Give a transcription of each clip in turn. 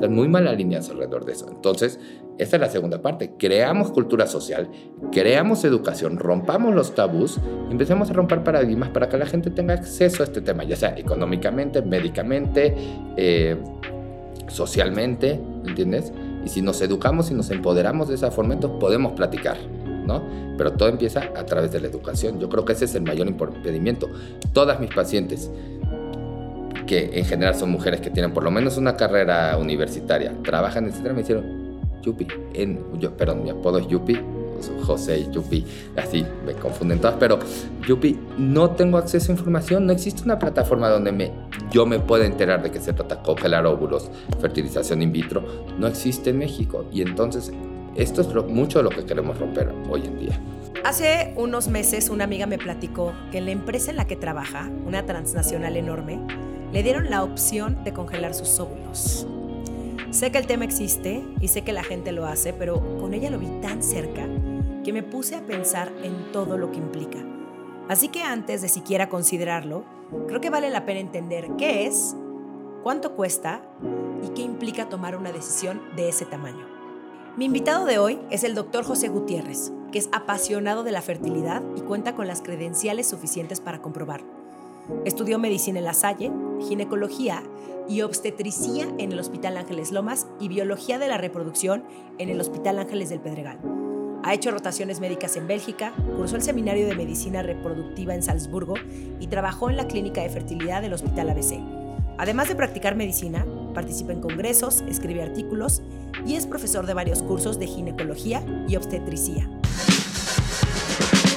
están muy mal alineadas alrededor de eso. Entonces, esta es la segunda parte. Creamos cultura social, creamos educación, rompamos los tabús empecemos a romper paradigmas para que la gente tenga acceso a este tema, ya sea económicamente, médicamente, eh, socialmente, ¿entiendes? Y si nos educamos y nos empoderamos de esa forma, entonces podemos platicar, ¿no? Pero todo empieza a través de la educación. Yo creo que ese es el mayor impedimento. Todas mis pacientes, que en general son mujeres que tienen por lo menos una carrera universitaria, trabajan, etcétera, me hicieron Yupi. En, yo, perdón, mi apodo es Yupi, José Yupi, así me confunden todas, pero Yupi, no tengo acceso a información, no existe una plataforma donde me, yo me pueda enterar de que se trata congelar óvulos, fertilización in vitro, no existe en México y entonces esto es mucho de lo que queremos romper hoy en día. Hace unos meses una amiga me platicó que en la empresa en la que trabaja, una transnacional enorme, le dieron la opción de congelar sus óvulos. Sé que el tema existe y sé que la gente lo hace, pero con ella lo vi tan cerca que me puse a pensar en todo lo que implica. Así que antes de siquiera considerarlo, creo que vale la pena entender qué es, cuánto cuesta y qué implica tomar una decisión de ese tamaño. Mi invitado de hoy es el doctor José Gutiérrez, que es apasionado de la fertilidad y cuenta con las credenciales suficientes para comprobarlo. Estudió medicina en La Salle, ginecología y obstetricía en el Hospital Ángeles Lomas y biología de la reproducción en el Hospital Ángeles del Pedregal. Ha hecho rotaciones médicas en Bélgica, cursó el seminario de medicina reproductiva en Salzburgo y trabajó en la clínica de fertilidad del Hospital ABC. Además de practicar medicina, participa en congresos, escribe artículos y es profesor de varios cursos de ginecología y obstetricía.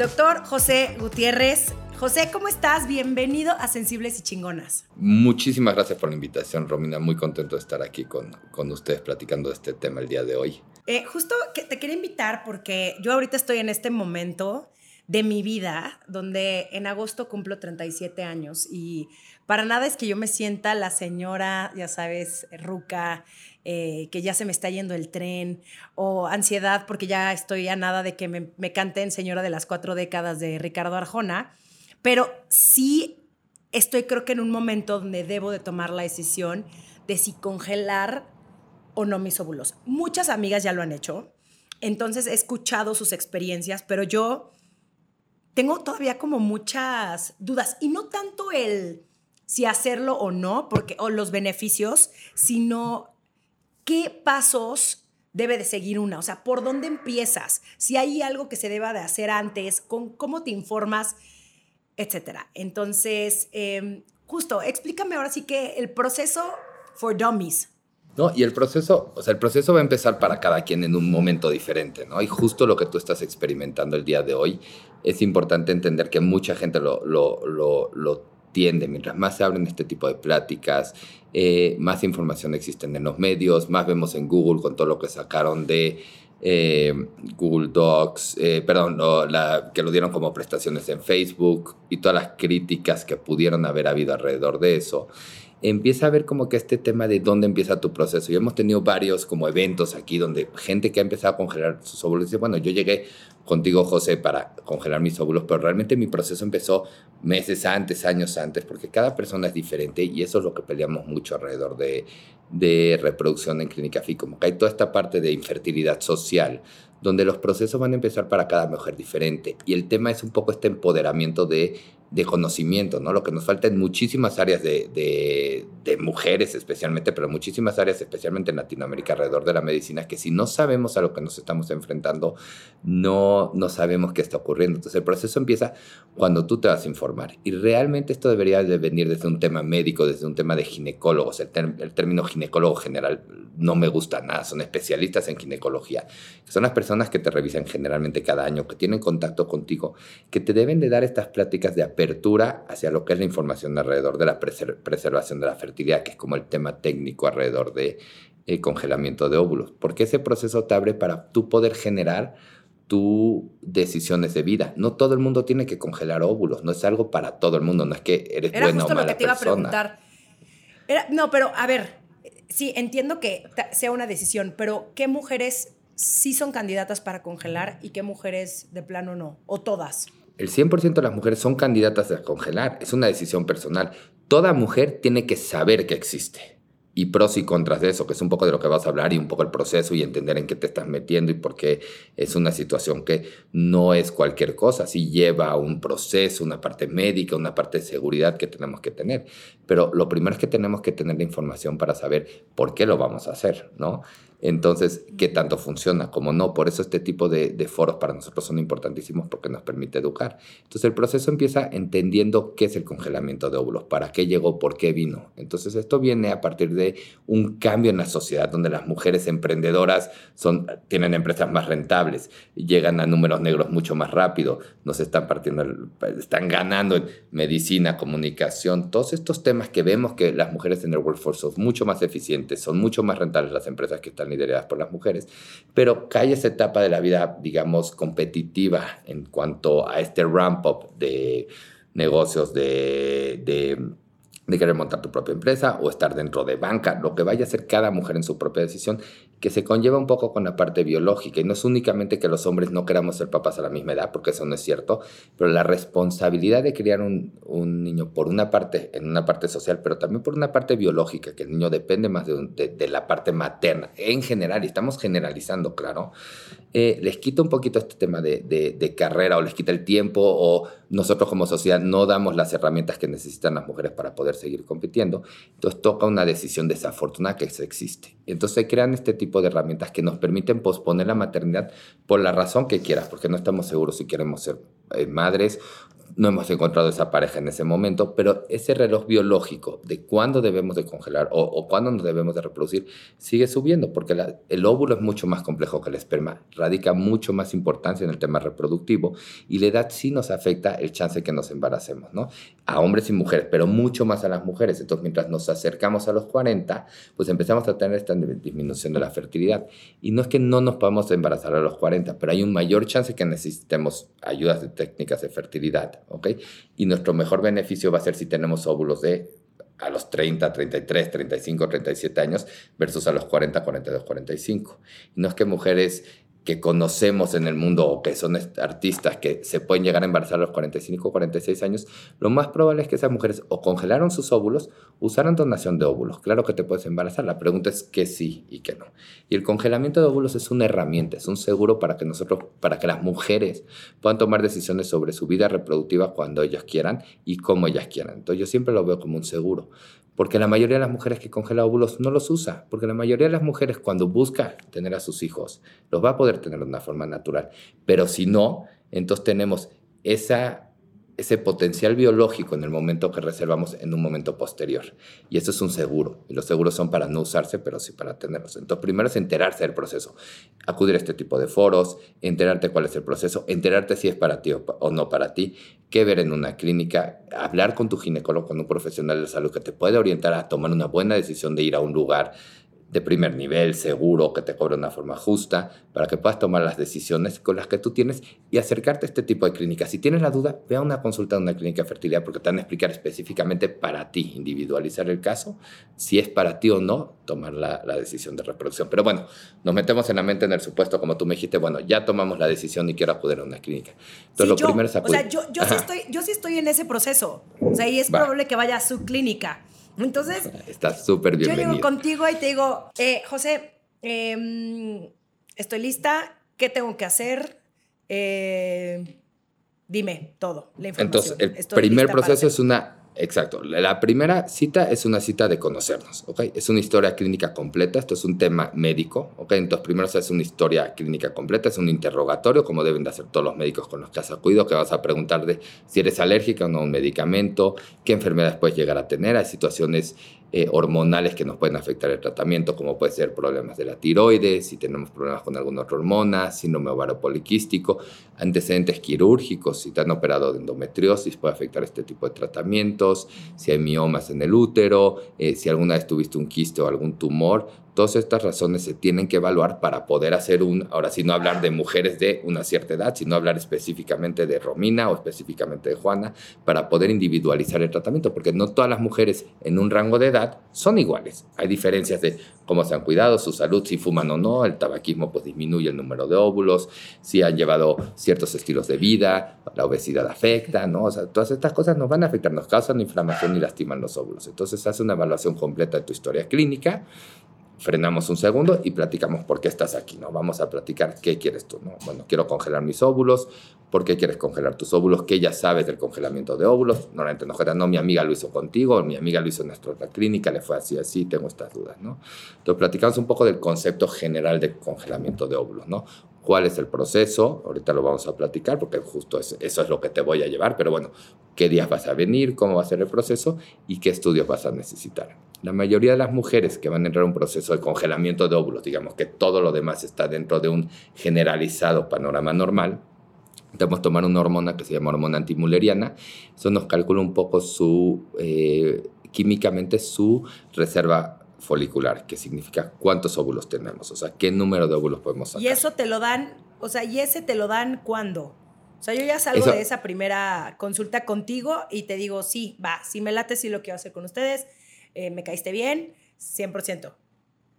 Doctor José Gutiérrez. José, ¿cómo estás? Bienvenido a Sensibles y Chingonas. Muchísimas gracias por la invitación, Romina. Muy contento de estar aquí con, con ustedes platicando de este tema el día de hoy. Eh, justo que te quería invitar porque yo ahorita estoy en este momento de mi vida donde en agosto cumplo 37 años y para nada es que yo me sienta la señora, ya sabes, ruca, eh, que ya se me está yendo el tren, o ansiedad porque ya estoy a nada de que me, me canten Señora de las Cuatro Décadas de Ricardo Arjona, pero sí estoy creo que en un momento donde debo de tomar la decisión de si congelar o no mis óvulos. Muchas amigas ya lo han hecho, entonces he escuchado sus experiencias, pero yo tengo todavía como muchas dudas y no tanto el si hacerlo o no, porque o los beneficios, sino ¿qué pasos debe de seguir una? O sea, ¿por dónde empiezas? Si hay algo que se deba de hacer antes, con, ¿cómo te informas? Etcétera. Entonces, em, justo, explícame ahora sí que el proceso for dummies. No, y el proceso, o sea, el proceso va a empezar para cada quien en un momento diferente, ¿no? Y justo lo que tú estás experimentando el día de hoy, es importante entender que mucha gente lo, lo, lo, lo tiende, mientras más se abren este tipo de pláticas, eh, más información existe en los medios, más vemos en Google con todo lo que sacaron de eh, Google Docs, eh, perdón, la, que lo dieron como prestaciones en Facebook y todas las críticas que pudieron haber habido alrededor de eso empieza a ver como que este tema de dónde empieza tu proceso. Y hemos tenido varios como eventos aquí donde gente que ha empezado a congelar sus óvulos dice, bueno, yo llegué contigo, José, para congelar mis óvulos, pero realmente mi proceso empezó meses antes, años antes, porque cada persona es diferente y eso es lo que peleamos mucho alrededor de, de reproducción en Clínica FI, como que hay toda esta parte de infertilidad social, donde los procesos van a empezar para cada mujer diferente. Y el tema es un poco este empoderamiento de de conocimiento, ¿no? Lo que nos falta en muchísimas áreas de, de, mujeres especialmente, pero muchísimas áreas especialmente en Latinoamérica alrededor de la medicina, que si no sabemos a lo que nos estamos enfrentando, no, no sabemos qué está ocurriendo. Entonces el proceso empieza cuando tú te vas a informar. Y realmente esto debería de venir desde un tema médico, desde un tema de ginecólogos. El, término ginecólogo general no me gusta nada, son especialistas en ginecología, son las personas que te revisan generalmente cada año, que tienen contacto contigo, que te deben de dar estas pláticas de apertura hacia lo que es la información alrededor de la preservación de la fertilidad, que es como el tema técnico alrededor de eh, congelamiento de óvulos, porque ese proceso te abre para tú poder generar tus decisiones de vida. No todo el mundo tiene que congelar óvulos, no es algo para todo el mundo, no es que eres Era buena justo o mala lo que te iba a preguntar. Era- no, pero a ver, sí, entiendo que sea una decisión, pero ¿qué mujeres sí son candidatas para congelar y qué mujeres de plano no? ¿O todas? El 100% de las mujeres son candidatas a congelar, es una decisión personal. Toda mujer tiene que saber que existe. Y pros y contras de eso, que es un poco de lo que vas a hablar y un poco el proceso y entender en qué te estás metiendo y por qué es una situación que no es cualquier cosa, sí lleva un proceso, una parte médica, una parte de seguridad que tenemos que tener. Pero lo primero es que tenemos que tener la información para saber por qué lo vamos a hacer, ¿no? Entonces, ¿qué tanto funciona? Como no, por eso este tipo de, foros para nosotros son importantísimos porque nos permite educar. Entonces, el proceso empieza entendiendo qué es el congelamiento de óvulos, para qué llegó, por qué vino. Entonces, esto viene a partir de un cambio en la sociedad donde las mujeres emprendedoras tienen empresas más rentables, llegan a números negros mucho más rápido, nos están partiendo, están ganando en medicina, comunicación, todos estos temas que vemos que las mujeres en el workforce son mucho más eficientes, son mucho más rentables las empresas que están lideradas por las mujeres, pero cae esa etapa de la vida, digamos, competitiva en cuanto a este ramp-up de negocios de, de de querer montar tu propia empresa o estar dentro de banca, lo que vaya a hacer cada mujer en su propia decisión, que se conlleva un poco con la parte biológica. Y no es únicamente que los hombres no queramos ser papás a la misma edad, porque eso no es cierto, pero la responsabilidad de criar un, niño por una parte, en una parte social, pero también por una parte biológica, que el niño depende más de- de la parte materna, en general, y estamos generalizando, claro, eh, les quita un poquito este tema de, carrera o les quita el tiempo o nosotros como sociedad no damos las herramientas que necesitan las mujeres para poder seguir compitiendo. Entonces toca una decisión desafortunada que existe. Entonces crean este tipo de herramientas que nos permiten posponer la maternidad por la razón que quieras, porque no estamos seguros si queremos ser eh, madres no hemos encontrado esa pareja en ese momento, pero ese reloj biológico de cuándo debemos de congelar o, cuándo nos debemos de reproducir sigue subiendo, porque el óvulo es mucho más complejo que el esperma, radica mucho más importancia en el tema reproductivo y la edad sí nos afecta el chance que nos embaracemos, ¿no? A hombres y mujeres, pero mucho más a las mujeres. Entonces, mientras nos acercamos a los 40, pues empezamos a tener esta disminución de la fertilidad. Y no es que no nos podamos embarazar a los 40, pero hay un mayor chance que necesitemos ayudas de técnicas de fertilidad, ¿ok? Y nuestro mejor beneficio va a ser si tenemos óvulos de a los 30, 33, 35, 37 años versus a los 40, 42, 45. Y no es que mujeres que conocemos en el mundo o que son artistas que se pueden llegar a embarazar a los 45, 46 años, lo más probable es que esas mujeres o congelaron sus óvulos, usaron donación de óvulos. Claro que te puedes embarazar, la pregunta es que sí y que no. Y el congelamiento de óvulos es una herramienta, es un seguro para que nosotros, para que las mujeres puedan tomar decisiones sobre su vida reproductiva cuando ellas quieran y como ellas quieran. Entonces yo siempre lo veo como un seguro. Porque la mayoría de las mujeres que congelan óvulos no los usa. Porque la mayoría de las mujeres cuando busca tener a sus hijos, los va a poder tener de una forma natural. Pero si no, entonces tenemos esa, ese potencial biológico en el momento que reservamos en un momento posterior. Y eso es un seguro. Y los seguros son para no usarse, pero sí para tenerlos. Entonces primero es enterarse del proceso. Acudir a este tipo de foros, enterarte cuál es el proceso, enterarte si es para ti o, no para ti, qué ver en una clínica, hablar con tu ginecólogo, con un profesional de salud que te puede orientar a tomar una buena decisión de ir a un lugar de primer nivel, seguro, que te cobre de una forma justa, para que puedas tomar las decisiones con las que tú tienes y acercarte a este tipo de clínicas. Si tienes la duda, ve a una consulta de una clínica de fertilidad porque te van a explicar específicamente para ti, individualizar el caso, si es para ti o no tomar la, la decisión de reproducción. Pero bueno, nos metemos en la mente en el supuesto, como tú me dijiste, bueno, ya tomamos la decisión y quiero acudir a una clínica. Entonces, Sí, lo yo, primero es o acudir. sea, yo, yo, sí estoy, yo sí estoy en ese proceso. O sea, y es Va. probable que vaya a su clínica. Entonces, Estás súper yo bienvenido. llego contigo y te digo, eh, José, em, estoy lista, ¿qué tengo que hacer? Eh, dime todo, la información. Entonces, el Estoy primer proceso es una, exacto, la primera cita es una cita de conocernos, ¿ok? Es una historia clínica completa, esto es un tema médico, ¿ok? Entonces, primero se hace una historia clínica completa, es un interrogatorio, como deben de hacer todos los médicos con los que has acudido, que vas a preguntar de si eres alérgica o no a un medicamento, qué enfermedades puedes llegar a tener, hay situaciones eh, hormonales que nos pueden afectar el tratamiento, como puede ser problemas de la tiroides, si tenemos problemas con alguna otra hormona, síndrome ovario poliquístico, antecedentes quirúrgicos, si te han operado de endometriosis, puede afectar este tipo de tratamientos, si hay miomas en el útero, eh, si alguna vez tuviste un quiste o algún tumor, Todas estas razones se tienen que evaluar para poder hacer un, ahora sí no hablar de mujeres de una cierta edad, sino hablar específicamente de Romina o específicamente de Juana, para poder individualizar el tratamiento, porque no todas las mujeres en un rango de edad son iguales. Hay diferencias de cómo se han cuidado, su salud, si fuman o no, el tabaquismo pues disminuye el número de óvulos, si han llevado ciertos estilos de vida, la obesidad afecta, ¿no? O sea, todas estas cosas nos van a afectar, nos causan inflamación y lastiman los óvulos. Entonces hace una evaluación completa de tu historia clínica frenamos un segundo y platicamos por qué estás aquí, ¿no? Vamos a platicar qué quieres tú, ¿no? Bueno, quiero congelar mis óvulos, ¿por qué quieres congelar tus óvulos? ¿Qué ya sabes del congelamiento de óvulos? Normalmente no, no, mi amiga lo hizo contigo, mi amiga lo hizo en nuestra otra clínica, le fue así, así, tengo estas dudas, ¿no? Entonces platicamos un poco del concepto general de congelamiento de óvulos, ¿no? Cuál es el proceso, ahorita lo vamos a platicar porque justo eso es lo que te voy a llevar, pero bueno, qué días vas a venir, cómo va a ser el proceso y qué estudios vas a necesitar. La mayoría de las mujeres que van a entrar a un proceso de congelamiento de óvulos, digamos que todo lo demás está dentro de un generalizado panorama normal, Debemos tomar una hormona que se llama hormona antimuleriana. Eso nos calcula un poco su, eh, químicamente su reserva folicular, que significa cuántos óvulos tenemos, o sea, qué número de óvulos podemos sacar. Y eso te lo dan, o sea, ¿y ese te lo dan cuándo? O sea, yo ya salgo de esa primera consulta contigo y te digo, sí, va, si me late, sí lo quiero hacer con ustedes, eh, me caíste bien, 100%.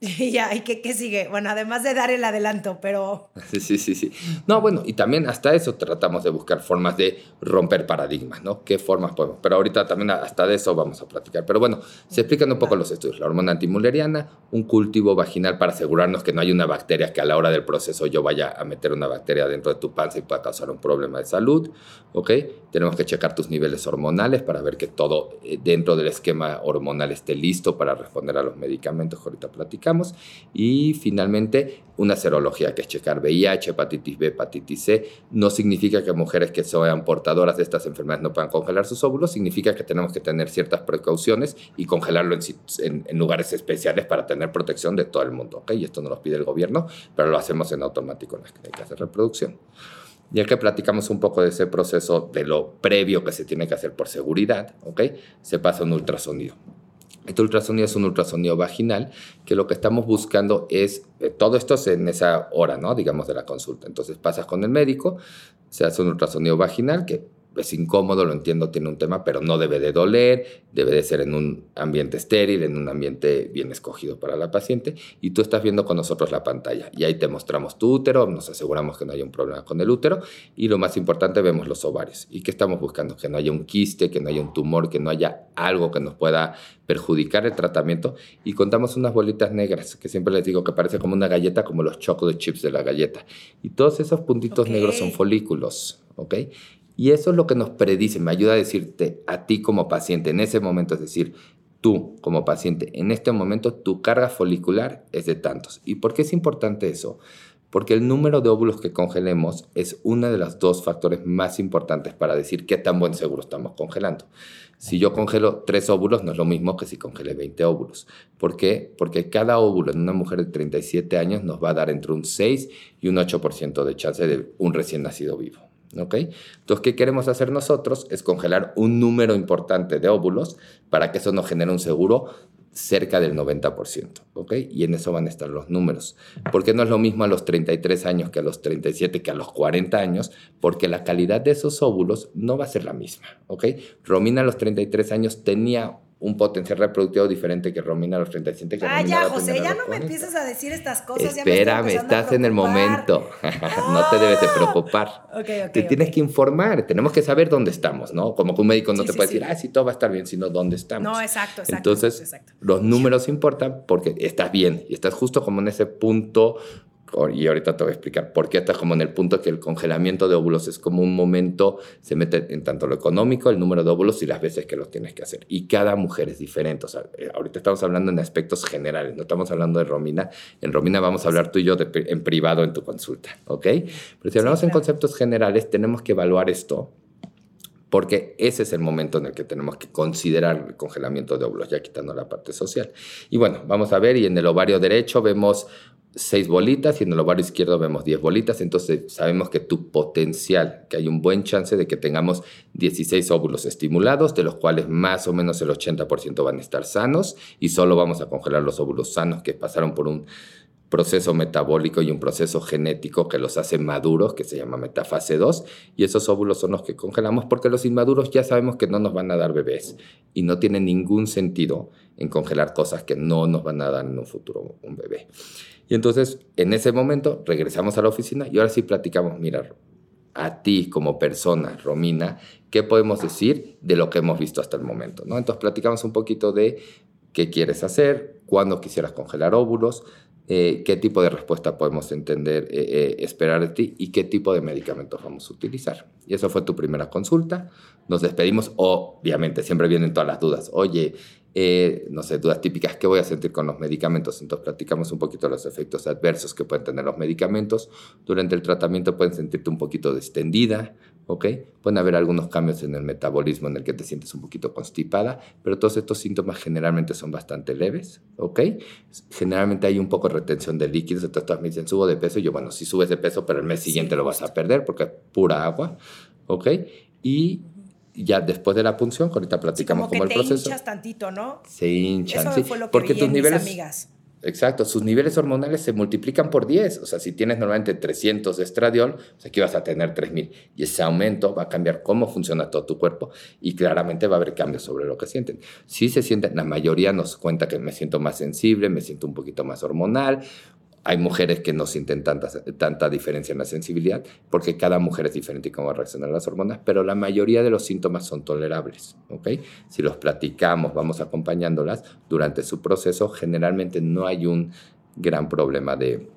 Y ya, ¿y qué, qué, sigue? Bueno, además de dar el adelanto, pero... Sí, sí, sí, sí. No, bueno, y también hasta eso tratamos de buscar formas de romper paradigmas, ¿no? ¿Qué formas podemos? Pero ahorita también hasta de eso vamos a platicar. Pero bueno, se explican un poco los estudios. La hormona antimuleriana, un cultivo vaginal para asegurarnos que no hay una bacteria que a la hora del proceso yo vaya a meter una bacteria dentro de tu panza y pueda causar un problema de salud, ¿ok? Tenemos que checar tus niveles hormonales para ver que todo eh, dentro del esquema hormonal esté listo para responder a los medicamentos que ahorita platicamos y finalmente, una serología, que es checar VIH, hepatitis B, hepatitis C. No significa que mujeres que sean portadoras de estas enfermedades no puedan congelar sus óvulos, significa que tenemos que tener ciertas precauciones y congelarlo en, en, lugares especiales para tener protección de todo el mundo. ¿okay? Y esto no lo pide el gobierno, pero lo hacemos en automático en las clínicas de reproducción. Ya que platicamos un poco de ese proceso, de lo previo que se tiene que hacer por seguridad, ¿ok? Se pasa un ultrasonido. Este ultrasonido es un ultrasonido vaginal que lo que estamos buscando es, eh, todo esto es en esa hora, ¿no? Digamos, de la consulta. Entonces pasas con el médico, se hace un ultrasonido vaginal que es incómodo, lo entiendo, tiene un tema, pero no debe de doler, debe de ser en un ambiente estéril, en un ambiente bien escogido para la paciente, y tú estás viendo con nosotros la pantalla, y ahí te mostramos tu útero, nos aseguramos que no haya un problema con el útero, y lo más importante, vemos los ovarios. ¿Y qué estamos buscando? Que no haya un quiste, que no haya un tumor, que no haya algo que nos pueda perjudicar el tratamiento, y contamos unas bolitas negras, que siempre les digo que parece como una galleta, como los chocolate chips de la galleta, y todos esos puntitos negros son folículos, ¿ok? Y eso es lo que nos predice, me ayuda a decirte a ti como paciente en ese momento, es decir, tú como paciente, en este momento tu carga folicular es de tantos. ¿Y por qué es importante eso? Porque el número de óvulos que congelemos es uno de los dos factores más importantes para decir qué tan buen seguro estamos congelando. Si yo congelo tres óvulos, no es lo mismo que si congelé 20 óvulos. ¿Por qué? Porque cada óvulo en una mujer de 37 años nos va a dar entre un 6 y un 8% de chance de un recién nacido vivo. ¿Ok? Entonces, ¿qué queremos hacer nosotros? Es congelar un número importante de óvulos para que eso nos genere un seguro cerca del 90%, ¿ok? Y en eso van a estar los números. Porque no es lo mismo a los 33 años que a los 37 que a los 40 años, porque la calidad de esos óvulos no va a ser la misma, ¿ok? Romina a los 33 años tenía un potencial reproductivo diferente que Romina a los 37. Que ah, ya, José, ya no me empiezas a decir estas cosas. Espérame, estás en el momento. no te debes de preocupar. te tienes que informar, tenemos que saber dónde estamos, ¿no? Como que un médico no te puede decir, ah, sí, todo va a estar bien, sino dónde estamos. No, exacto, exacto. Entonces, los números importan porque estás bien y estás justo como en ese punto y ahorita te voy a explicar por qué está como en el punto que el congelamiento de óvulos es como un momento, se mete en tanto lo económico, el número de óvulos y las veces que los tienes que hacer. Y cada mujer es diferente. O sea, eh, ahorita estamos hablando en aspectos generales, no estamos hablando de Romina. En Romina vamos a hablar tú y yo en privado en tu consulta, ¿ok? Pero si hablamos en conceptos generales, tenemos que evaluar esto porque ese es el momento en el que tenemos que considerar el congelamiento de óvulos, ya quitando la parte social. Y bueno, vamos a ver, y en el ovario derecho vemos seis bolitas y en el ovario izquierdo vemos 10 bolitas, entonces sabemos que tu potencial, que hay un buen chance de que tengamos 16 óvulos estimulados, de los cuales más o menos el 80% van a estar sanos y solo vamos a congelar los óvulos sanos que pasaron por un proceso metabólico y un proceso genético que los hace maduros, que se llama metafase 2, y esos óvulos son los que congelamos porque los inmaduros ya sabemos que no nos van a dar bebés y no tiene ningún sentido en congelar cosas que no nos van a dar en un futuro un bebé. Y entonces, en ese momento, regresamos a la oficina y ahora sí platicamos, mira, a ti como persona, Romina, ¿qué podemos decir de lo que hemos visto hasta el momento? ¿no? Entonces, platicamos un poquito de qué quieres hacer, cuándo quisieras congelar óvulos, eh, qué tipo de respuesta podemos entender, eh, eh, esperar de ti y qué tipo de medicamentos vamos a utilizar. Y eso fue tu primera consulta. Nos despedimos, obviamente, siempre vienen todas las dudas. Oye, no sé, dudas típicas, ¿qué voy a sentir con los medicamentos? Entonces platicamos un poquito los efectos adversos que pueden tener los medicamentos. Durante el tratamiento pueden sentirte un poquito distendida, ¿ok? Pueden haber algunos cambios en el metabolismo en el que te sientes un poquito constipada, pero todos estos síntomas generalmente son bastante leves, ¿ok? Generalmente hay un poco de retención de líquidos, entonces todas me dicen, subo de peso, y yo, bueno, si subes de peso, pero el mes siguiente lo vas a perder porque es pura agua, ¿ok? Y ya después de la punción, ahorita platicamos como cómo el proceso. Se hinchas tantito, ¿no? Se hinchan, Eso sí. fue lo que porque vi tus en mis niveles amigas. Exacto, sus niveles hormonales se multiplican por 10. O sea, si tienes normalmente 300 de estradiol, pues aquí vas a tener 3000. Y ese aumento va a cambiar cómo funciona todo tu cuerpo y claramente va a haber cambios sobre lo que sienten. Si se sienten, la mayoría nos cuenta que me siento más sensible, me siento un poquito más hormonal. Hay mujeres que no sienten tanta, tanta diferencia en la sensibilidad porque cada mujer es diferente y cómo reaccionan las hormonas, pero la mayoría de los síntomas son tolerables. ¿ok? Si los platicamos, vamos acompañándolas durante su proceso, generalmente no hay un gran problema de,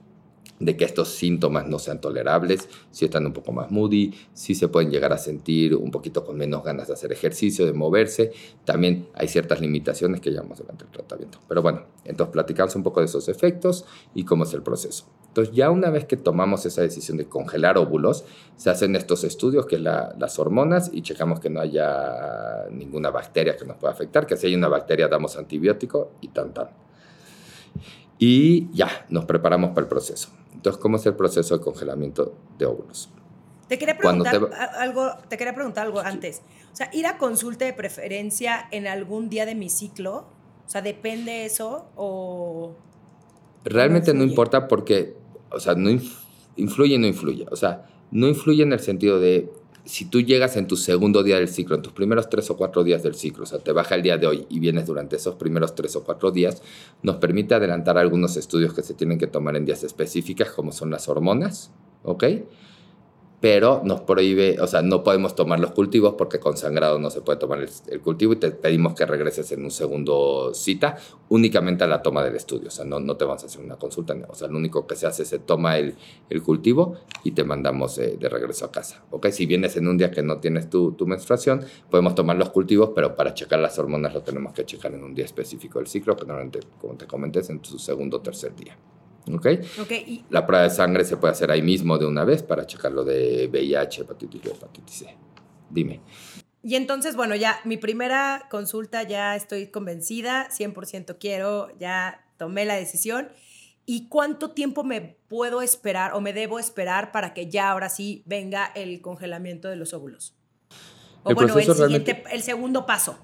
de que estos síntomas no sean tolerables, si están un poco más moody, si se pueden llegar a sentir un poquito con menos ganas de hacer ejercicio, de moverse. También hay ciertas limitaciones que llevamos durante el tratamiento. Pero bueno, entonces platicamos un poco de esos efectos y cómo es el proceso. Entonces ya una vez que tomamos esa decisión de congelar óvulos, se hacen estos estudios que es la, las hormonas y checamos que no haya ninguna bacteria que nos pueda afectar, que si hay una bacteria damos antibiótico y tan tan. Y ya, nos preparamos para el proceso. Entonces, ¿cómo es el proceso de congelamiento de óvulos? Te quería preguntar te... algo, te quería preguntar algo antes. O sea, ir a consulta de preferencia en algún día de mi ciclo, o sea, depende eso o Realmente no, no importa porque, o sea, no influye, no influye. O sea, no influye en el sentido de si tú llegas en tu segundo día del ciclo, en tus primeros tres o cuatro días del ciclo, o sea, te baja el día de hoy y vienes durante esos primeros tres o cuatro días, nos permite adelantar algunos estudios que se tienen que tomar en días específicas, como son las hormonas, ¿ok? Pero nos prohíbe, o sea, no podemos tomar los cultivos porque con sangrado no se puede tomar el, el, cultivo y te pedimos que regreses en un segundo cita únicamente a la toma del estudio, o sea, no, no te vamos a hacer una consulta, o sea, lo único que se hace es se toma el, el cultivo y te mandamos eh, de regreso a casa, ¿ok? Si vienes en un día que no tienes tu, tu, menstruación, podemos tomar los cultivos, pero para checar las hormonas lo tenemos que checar en un día específico del ciclo, que normalmente, como te comenté, es en tu segundo o tercer día. ¿Ok? okay y... La prueba de sangre se puede hacer ahí mismo de una vez para checar lo de VIH, hepatitis B, hepatitis C. Dime. Y entonces, bueno, ya mi primera consulta ya estoy convencida, 100% quiero, ya tomé la decisión. ¿Y cuánto tiempo me puedo esperar o me debo esperar para que ya ahora sí venga el congelamiento de los óvulos? O el bueno, el, siguiente, el segundo paso.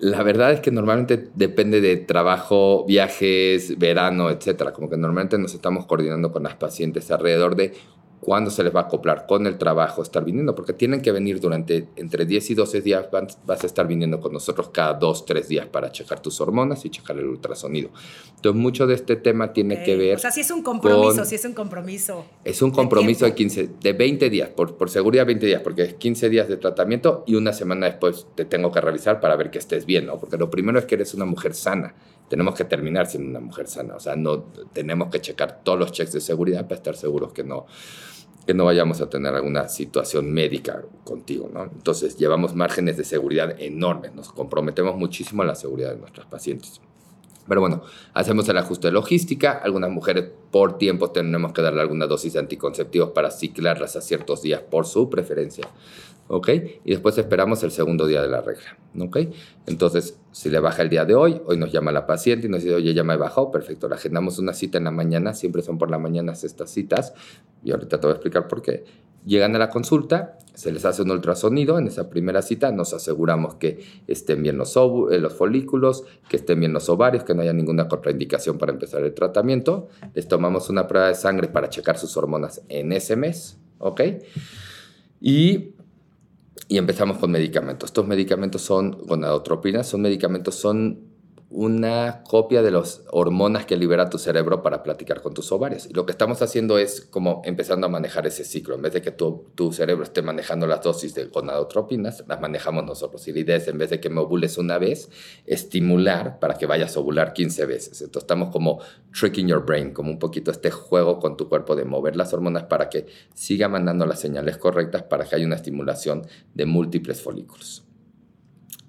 La verdad es que normalmente depende de trabajo, viajes, verano, etcétera. Como que normalmente nos estamos coordinando con las pacientes alrededor de cuándo se les va a acoplar con el trabajo, estar viniendo, porque tienen que venir durante entre 10 y 12 días, vas a estar viniendo con nosotros cada 2, 3 días para checar tus hormonas y checar el ultrasonido. Entonces, mucho de este tema tiene okay. que ver... O sea, sí es un compromiso, con, sí es un compromiso. Es un compromiso de, de 15, de 20 días, por, por seguridad 20 días, porque es 15 días de tratamiento y una semana después te tengo que revisar para ver que estés bien, ¿no? Porque lo primero es que eres una mujer sana. Tenemos que terminar siendo una mujer sana. O sea, no tenemos que checar todos los checks de seguridad para estar seguros que no que no vayamos a tener alguna situación médica contigo, ¿no? Entonces llevamos márgenes de seguridad enormes, nos comprometemos muchísimo a la seguridad de nuestros pacientes. Pero bueno, hacemos el ajuste de logística. Algunas mujeres por tiempo tenemos que darle alguna dosis de anticonceptivos para ciclarlas a ciertos días por su preferencia. ¿Ok? Y después esperamos el segundo día de la regla. ¿Ok? Entonces, si le baja el día de hoy, hoy nos llama la paciente y nos dice, oye, ya me bajado, perfecto, le agendamos una cita en la mañana, siempre son por la mañana estas citas, y ahorita te voy a explicar por qué. Llegan a la consulta, se les hace un ultrasonido. En esa primera cita nos aseguramos que estén bien los, eh, los folículos, que estén bien los ovarios, que no haya ninguna contraindicación para empezar el tratamiento. Les tomamos una prueba de sangre para checar sus hormonas en ese mes, ¿ok? Y, y empezamos con medicamentos. Estos medicamentos son gonadotropinas, son medicamentos, son una copia de las hormonas que libera tu cerebro para platicar con tus ovarios. Y lo que estamos haciendo es como empezando a manejar ese ciclo. En vez de que tu, tu cerebro esté manejando las dosis de gonadotropinas, las manejamos nosotros. Y la idea es, en vez de que me ovules una vez, estimular para que vayas a ovular 15 veces. Entonces estamos como tricking your brain, como un poquito este juego con tu cuerpo de mover las hormonas para que siga mandando las señales correctas para que haya una estimulación de múltiples folículos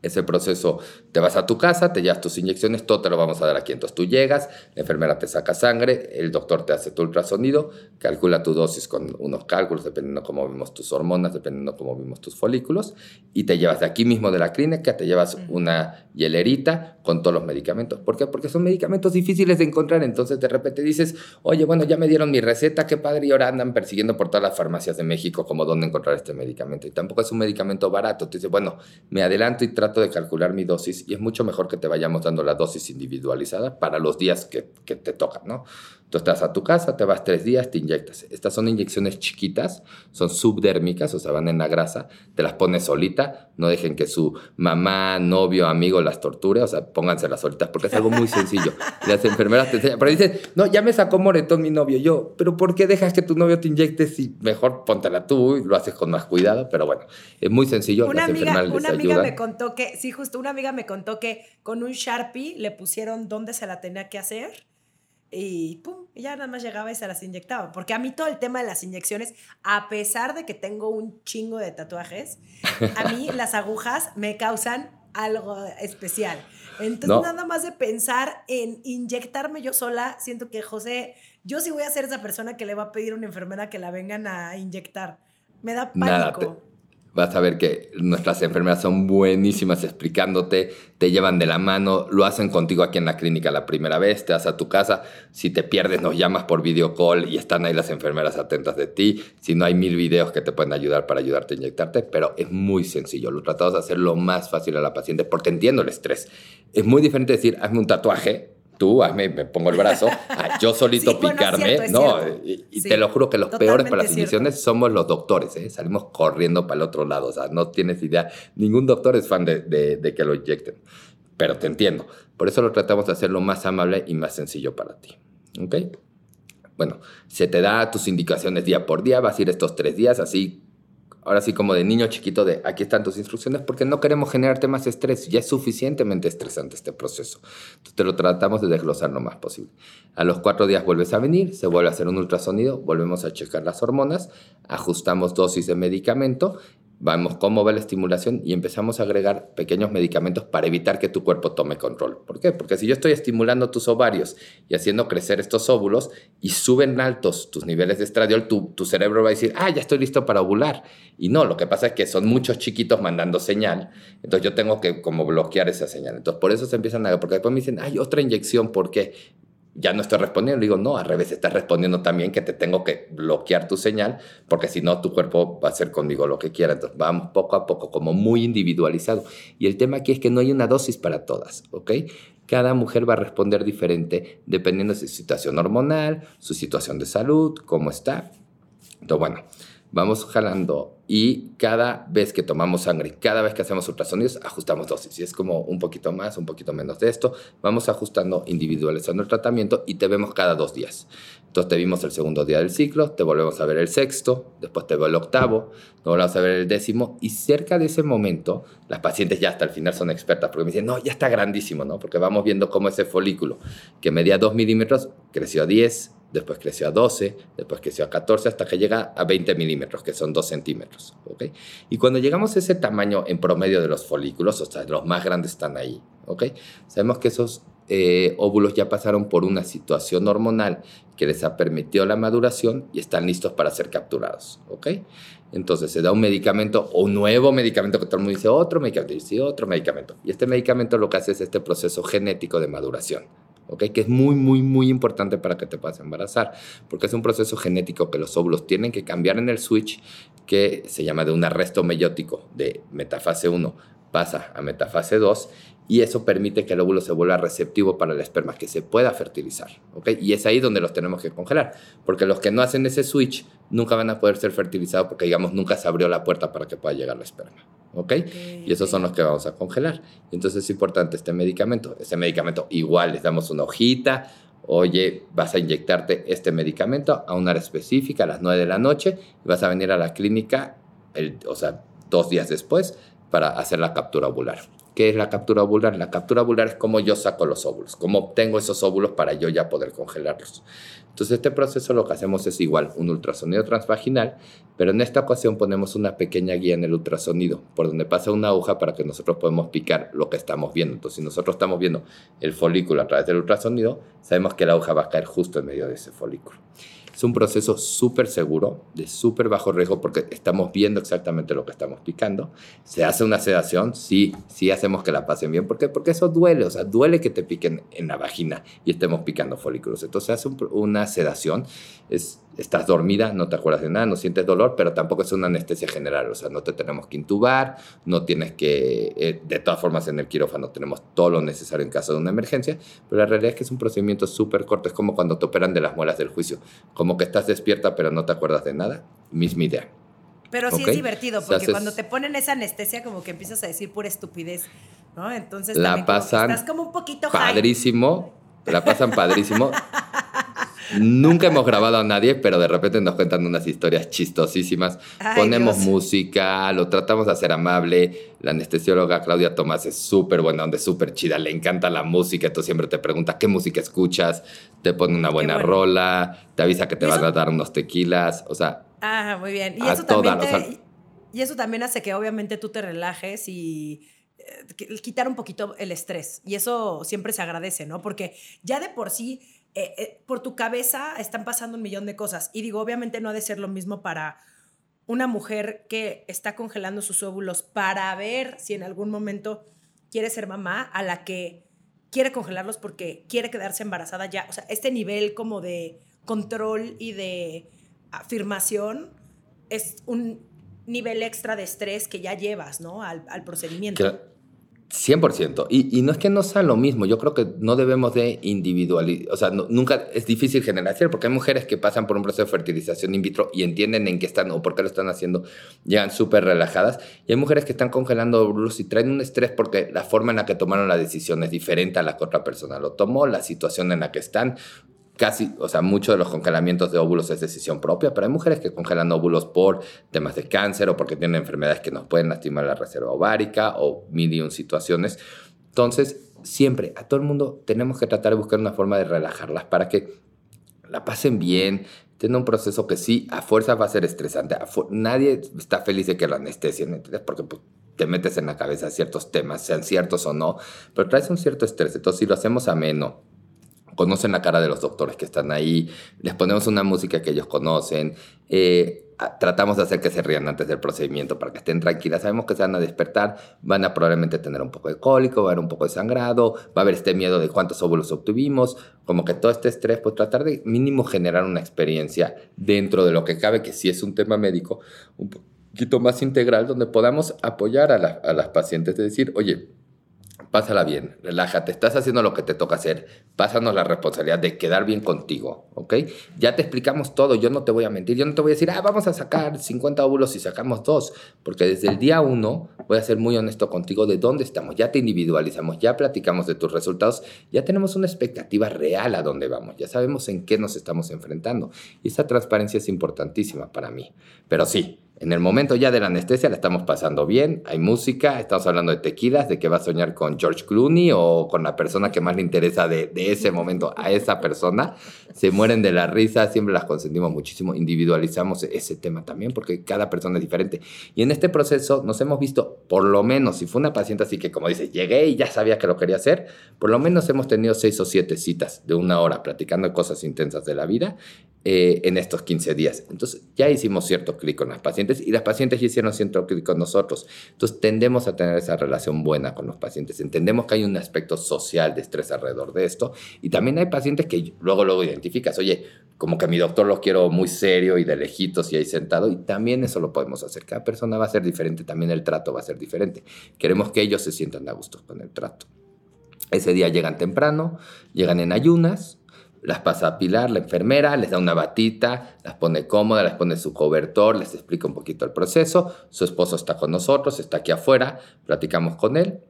ese proceso, te vas a tu casa, te llevas tus inyecciones, todo te lo vamos a dar aquí. Entonces tú llegas, la enfermera te saca sangre, el doctor te hace tu ultrasonido, calcula tu dosis con unos cálculos, dependiendo cómo vimos tus hormonas, dependiendo cómo vimos tus folículos, y te llevas de aquí mismo de la clínica, te llevas una hielerita con todos los medicamentos. ¿Por qué? Porque son medicamentos difíciles de encontrar. Entonces de repente dices, oye, bueno, ya me dieron mi receta, qué padre, y ahora andan persiguiendo por todas las farmacias de México como dónde encontrar este medicamento. Y tampoco es un medicamento barato. Te dices, bueno, me adelanto y trato de calcular mi dosis y es mucho mejor que te vayamos dando la dosis individualizada para los días que, que te tocan, ¿no? Tú estás a tu casa, te vas tres días, te inyectas. Estas son inyecciones chiquitas, son subdérmicas, o sea, van en la grasa, te las pones solita, no dejen que su mamá, novio, amigo las torture, o sea, pónganse las solitas, porque es algo muy sencillo. las enfermeras te enseñan, pero dicen, no, ya me sacó moretón mi novio. Yo, pero ¿por qué dejas que tu novio te inyecte si mejor póntela tú y lo haces con más cuidado? Pero bueno, es muy sencillo. Una amiga, una amiga me contó que, sí, justo una amiga me contó que con un Sharpie le pusieron dónde se la tenía que hacer y pum, ya nada más llegaba y se las inyectaba. Porque a mí todo el tema de las inyecciones, a pesar de que tengo un chingo de tatuajes, a mí las agujas me causan algo especial. Entonces, nada más de pensar en inyectarme yo sola, siento que José, yo sí voy a ser esa persona que le va a pedir a una enfermera que la vengan a inyectar. Me da pánico vas a ver que nuestras enfermeras son buenísimas explicándote, te llevan de la mano, lo hacen contigo aquí en la clínica la primera vez, te vas a tu casa, si te pierdes nos llamas por video call y están ahí las enfermeras atentas de ti, si no hay mil videos que te pueden ayudar para ayudarte a inyectarte, pero es muy sencillo, lo tratamos de hacer lo más fácil a la paciente porque entiendo el estrés. Es muy diferente decir, hazme un tatuaje tú, hazme, me pongo el brazo, yo solito picarme, ¿no? Y, te lo juro que los peores para las inyecciones somos los doctores, ¿eh? Salimos corriendo para el otro lado, o sea, no tienes idea, ningún doctor es fan de, de, que lo inyecten, pero te entiendo. Por eso lo tratamos de hacer lo más amable y más sencillo para ti, ¿ok? Bueno, se te da tus indicaciones día por día, vas a ir estos tres días, así ahora sí como de niño chiquito de aquí están tus instrucciones porque no queremos generarte más estrés, ya es suficientemente estresante este proceso. Entonces te lo tratamos de desglosar lo más posible. A los cuatro días vuelves a venir, se vuelve a hacer un ultrasonido, volvemos a checar las hormonas, ajustamos dosis de medicamento vamos cómo va la estimulación y empezamos a agregar pequeños medicamentos para evitar que tu cuerpo tome control. ¿Por qué? Porque si yo estoy estimulando tus ovarios y haciendo crecer estos óvulos y suben altos tus niveles de estradiol, tu, tu cerebro va a decir, ah, ya estoy listo para ovular. Y no, lo que pasa es que son muchos chiquitos mandando señal, entonces yo tengo que como bloquear esa señal. Entonces por eso se empiezan a... Porque después me dicen, hay otra inyección, ¿por qué? Ya no estoy respondiendo. Le digo, no, al revés, estás respondiendo también que te tengo que bloquear tu señal, porque si no, tu cuerpo va a hacer conmigo lo que quiera. Entonces, vamos poco a poco, como muy individualizado. Y el tema aquí es que no hay una dosis para todas, ¿ok? Cada mujer va a responder diferente dependiendo de su situación hormonal, su situación de salud, cómo está. Entonces, bueno, vamos jalando y cada vez que tomamos sangre, cada vez que hacemos ultrasonidos, ajustamos dosis. Y es como un poquito más, un poquito menos de esto. Vamos ajustando, individualizando el tratamiento y te vemos cada dos días. Entonces te vimos el segundo día del ciclo, te volvemos a ver el sexto, después te veo el octavo, te volvemos a ver el décimo y cerca de ese momento las pacientes ya hasta el final son expertas porque me dicen, no, ya está grandísimo, ¿no? Porque vamos viendo cómo ese folículo que medía 2 milímetros creció a 10, después creció a 12, después creció a 14, hasta que llega a 20 milímetros, que son 2 centímetros. ¿okay? Y cuando llegamos a ese tamaño en promedio de los folículos, o sea, los más grandes están ahí, ¿okay? sabemos que esos eh, óvulos ya pasaron por una situación hormonal que les ha permitido la maduración y están listos para ser capturados, ¿ok? Entonces se da un medicamento o un nuevo medicamento que todo el mundo dice otro medicamento, dice otro medicamento. Y este medicamento lo que hace es este proceso genético de maduración. ¿ok? Que es muy, muy, muy importante para que te puedas embarazar, porque es un proceso genético que los óvulos tienen que cambiar en el switch que se llama de un arresto meiótico de metafase 1 pasa a metafase 2 y eso permite que el óvulo se vuelva receptivo para el esperma, que se pueda fertilizar. ¿ok? Y es ahí donde los tenemos que congelar, porque los que no hacen ese switch nunca van a poder ser fertilizados porque, digamos, nunca se abrió la puerta para que pueda llegar el esperma. ¿ok? y esos son los que vamos a congelar. Entonces es importante este medicamento. Este medicamento igual les damos una hojita, oye, vas a inyectarte este medicamento a una hora específica a las 9 de la noche y vas a venir a la clínica, el, o sea, dos días después para hacer la captura ovular. ¿Qué es la captura ovular? La captura ovular es como yo saco los óvulos, cómo obtengo esos óvulos para yo ya poder congelarlos. Entonces este proceso lo que hacemos es igual, un ultrasonido transvaginal, pero en esta ocasión ponemos una pequeña guía en el ultrasonido, por donde pasa una aguja para que nosotros podamos picar lo que estamos viendo. Entonces si nosotros estamos viendo el folículo a través del ultrasonido, sabemos que la aguja va a caer justo en medio de ese folículo. Es un proceso súper seguro, de súper bajo riesgo, porque estamos viendo exactamente lo que estamos picando. Se hace una sedación, sí, sí hacemos que la pasen bien. ¿Por qué? Porque eso duele, o sea, duele que te piquen en la vagina y estemos picando folículos. Entonces se hace una sedación, es estás dormida, no te acuerdas de nada, no sientes dolor, pero tampoco es una anestesia general, o sea, no te tenemos que intubar, no tienes que, eh, de todas formas en el quirófano tenemos todo lo necesario en caso de una emergencia, pero la realidad es que es un procedimiento súper corto, es como cuando te operan de las muelas del juicio, como que estás despierta pero no te acuerdas de nada, misma idea. Pero sí es divertido, porque cuando te ponen esa anestesia como que empiezas a decir pura estupidez, ¿no? Entonces la pasan estás como un poquito padrísimo, la pasan padrísimo. Nunca hemos grabado a nadie, pero de repente nos cuentan unas historias chistosísimas. Ponemos música, lo tratamos de hacer amable. La anestesióloga Claudia Tomás es súper buena, donde es súper chida, le encanta la música. Entonces siempre te pregunta qué música escuchas, te pone una buena rola, te avisa que te van a dar unos tequilas. O sea. Ah, muy bien. Y eso, también y eso también hace que obviamente tú te relajes y eh, quitar un poquito el estrés. Y eso siempre se agradece, ¿no? Porque ya de por sí eh, eh, por tu cabeza están pasando un millón de cosas. Y digo, obviamente no ha de ser lo mismo para una mujer que está congelando sus óvulos para ver si en algún momento quiere ser mamá, a la que quiere congelarlos porque quiere quedarse embarazada ya. O sea, este nivel como de control y de afirmación es un nivel extra de estrés que ya llevas, ¿no? Al, al procedimiento. 100%. Y, y, no es que no sea lo mismo, yo creo que no debemos de individualizar, o sea, nunca es difícil generalizar porque hay mujeres que pasan por un proceso de fertilización in vitro y entienden en qué están o por qué lo están haciendo, llegan súper relajadas. Y hay mujeres que están congelando óvulos y traen un estrés porque la forma en la que tomaron la decisión es diferente a la que otra persona lo tomó, la situación en la que están, casi, o sea, muchos de los congelamientos de óvulos es decisión propia, pero hay mujeres que congelan óvulos por temas de cáncer o porque tienen enfermedades que nos pueden lastimar la reserva ovárica o mil y un situaciones. Entonces, siempre, a todo el mundo tenemos que tratar de buscar una forma de relajarlas para que la pasen bien, tengan un proceso que sí, a fuerza va a ser estresante. nadie está feliz de que la anestesien, ¿entiendes? Porque pues, te metes en la cabeza ciertos temas, sean ciertos o no, pero traes un cierto estrés. Entonces, si lo hacemos ameno, conocen la cara de los doctores que están ahí, les ponemos una música que ellos conocen, eh, tratamos de hacer que se rían antes del procedimiento para que estén tranquilas, sabemos que se van a despertar, van a probablemente tener un poco de cólico, va a haber un poco de sangrado, va a haber este miedo de cuántos óvulos obtuvimos, como que todo este estrés, pues tratar de mínimo generar una experiencia dentro de lo que cabe, que si es un tema médico, un poquito más integral, donde podamos apoyar a, a las pacientes, de decir, oye, pásala bien, relájate, estás haciendo lo que te toca hacer, pásanos la responsabilidad de quedar bien contigo, ¿ok? Ya te explicamos todo, yo no te voy a mentir, yo no te voy a decir, ah, vamos a sacar 50 óvulos y sacamos dos, porque desde el día uno voy a ser muy honesto contigo de dónde estamos, ya te individualizamos, ya platicamos de tus resultados, ya tenemos una expectativa real a dónde vamos, ya sabemos en qué nos estamos enfrentando y esa transparencia es importantísima para mí, pero sí, En el momento ya de la anestesia la estamos pasando bien, hay música, estamos hablando de tequilas, de que va a soñar con George Clooney o con la persona que más le interesa de, ese momento a esa persona. Se mueren de la risa, siempre las consentimos muchísimo, individualizamos ese tema también porque cada persona es diferente. Y en este proceso nos hemos visto, por lo menos, si fue una paciente así que como dice, llegué y ya sabía que lo quería hacer, por lo menos hemos tenido seis o siete citas de una hora platicando cosas intensas de la vida eh, en estos 15 días. Entonces ya hicimos cierto clic con las pacientes y las pacientes ya hicieron clic con nosotros. Entonces tendemos a tener esa relación buena con los pacientes. Entendemos que hay un aspecto social de estrés alrededor de esto y también hay pacientes que luego luego identificas, oye, como que mi doctor lo quiero muy serio y de lejitos y ahí sentado y también eso lo podemos hacer. Cada persona va a ser diferente, también el trato va a ser diferente. Queremos que ellos se sientan a gusto con el trato. Ese día llegan temprano, llegan en ayunas, las pasa a Pilar, la enfermera, les da una batita, las pone cómoda, les pone su cobertor, les explica un poquito el proceso. Su esposo está con nosotros, está aquí afuera, platicamos con él.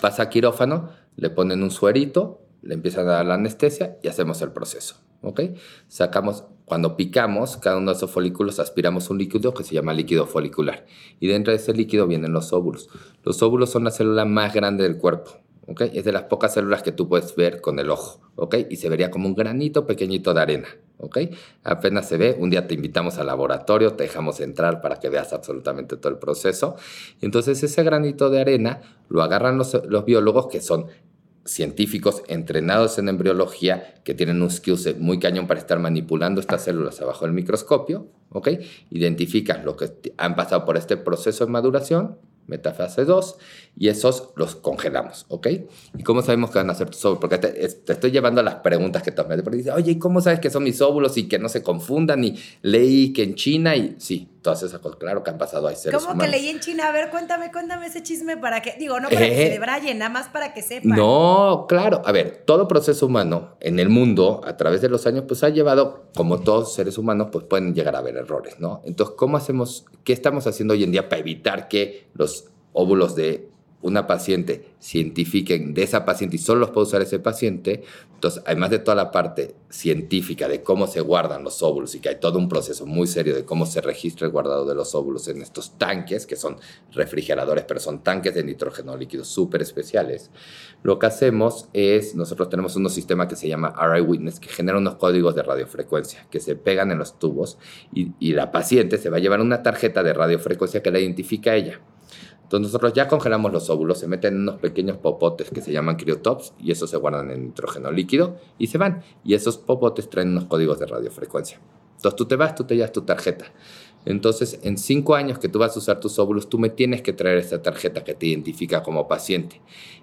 Pasa a quirófano, le ponen un suerito, le empiezan a dar la anestesia y hacemos el proceso. ¿ok? Sacamos, cuando picamos, cada uno de esos folículos aspiramos un líquido que se llama líquido folicular. Y dentro de ese líquido vienen los óvulos. Los óvulos son la célula más grande del cuerpo. Es de las pocas células que tú puedes ver con el ojo, ¿ok? Y se vería como un granito pequeñito de arena, ¿ok? Apenas se ve, un día te invitamos al laboratorio, te dejamos entrar para que veas absolutamente todo el proceso. Y entonces ese granito de arena lo agarran los, los biólogos que son científicos entrenados en embriología que tienen un skill muy cañón para estar manipulando estas células abajo del microscopio, ¿ok? Identifican lo que han pasado por este proceso de maduración metafase 2, y esos los congelamos, ¿ok? ¿Y cómo sabemos que van a ser tus óvulos? Porque te, estoy llevando a las preguntas que tomé. Porque dice, oye, ¿y cómo sabes que son mis óvulos y que no se confundan? Y leí que en China, y sí, todas esas cosas, claro que han pasado a seres ¿Cómo que leí en China? A ver, cuéntame, cuéntame ese chisme para que, digo, no para que se eh, debraye, nada más para que sepa. No, claro, a ver, todo proceso humano en el mundo, a través de los años, pues ha llevado, como todos seres humanos, pues pueden llegar a haber errores, ¿no? Entonces, ¿cómo hacemos, qué estamos haciendo hoy en día para evitar que los óvulos de una paciente cientifiquen de esa paciente y solo los puede usar ese paciente, entonces además de toda la parte científica de cómo se guardan los óvulos y que hay todo un proceso muy serio de cómo se registra el guardado de los óvulos en estos tanques, que son refrigeradores, pero son tanques de nitrógeno líquido súper especiales, lo que hacemos es, nosotros tenemos un sistema que se llama RI Witness, que genera unos códigos de radiofrecuencia que se pegan en los tubos y, y la paciente se va a llevar una tarjeta de radiofrecuencia que la identifica a ella. Entonces nosotros ya congelamos los óvulos, se meten en unos pequeños popotes que se llaman criotops y esos se guardan en nitrógeno líquido y se van. Y esos popotes traen unos códigos de radiofrecuencia. Entonces tú te vas, tú te llevas tu tarjeta. Entonces, en cinco años que tú vas a usar tus óvulos, tú me tienes que traer esta tarjeta que te identifica como paciente.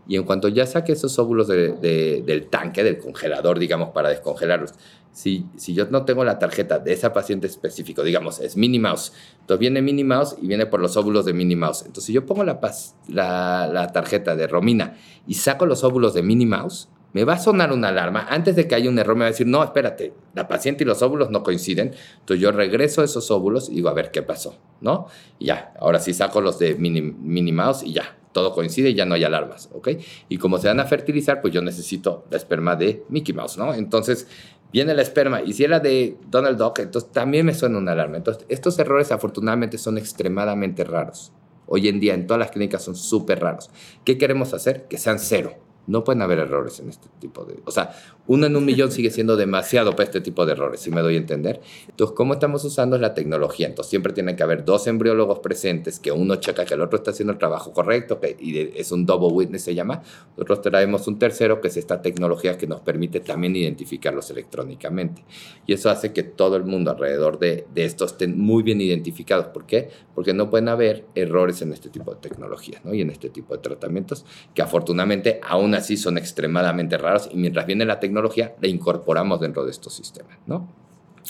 Y en cuanto ya saque esos óvulos del tanque, del congelador, digamos, para descongelarlos, si, si yo no tengo la tarjeta de esa paciente específico, digamos, es Minnie Mouse, entonces viene Minnie Mouse y viene por los óvulos de Minnie Mouse. Entonces, si yo pongo la, la, la tarjeta de Romina y saco los óvulos de Minnie Mouse, me va a sonar una alarma. Antes de que haya un error, me va a decir, no, espérate, la paciente y los óvulos no coinciden. Entonces yo regreso esos óvulos y digo, a ver qué pasó, ¿no? Y ya, ahora sí saco los de Mouse y ya, todo coincide y ya no hay alarmas, ¿ok? Y como se van a fertilizar, pues yo necesito la esperma de Mickey Mouse, ¿no? Entonces viene la esperma y si era de Donald Duck, entonces también me suena una alarma. Entonces estos errores afortunadamente son extremadamente raros. Hoy en día en todas las clínicas son súper raros. ¿Qué queremos hacer? Que sean cero no pueden haber errores en este tipo de... O sea, uno en un millón sigue siendo demasiado para este tipo de errores, si me doy a entender. Entonces, ¿cómo estamos usando la tecnología? Entonces, siempre tiene que haber dos embriólogos presentes, que uno checa que el otro está haciendo el trabajo correcto, que, y es un double witness, se llama. Nosotros traemos un tercero, que es esta tecnología que nos permite también identificarlos electrónicamente. Y eso hace que todo el mundo alrededor de, de esto estén muy bien identificados. ¿Por qué? Porque no pueden haber errores en este tipo de tecnologías, ¿no? Y en este tipo de tratamientos, que afortunadamente aún así son extremadamente raros y mientras viene la tecnología, la incorporamos dentro de estos sistemas, ¿no?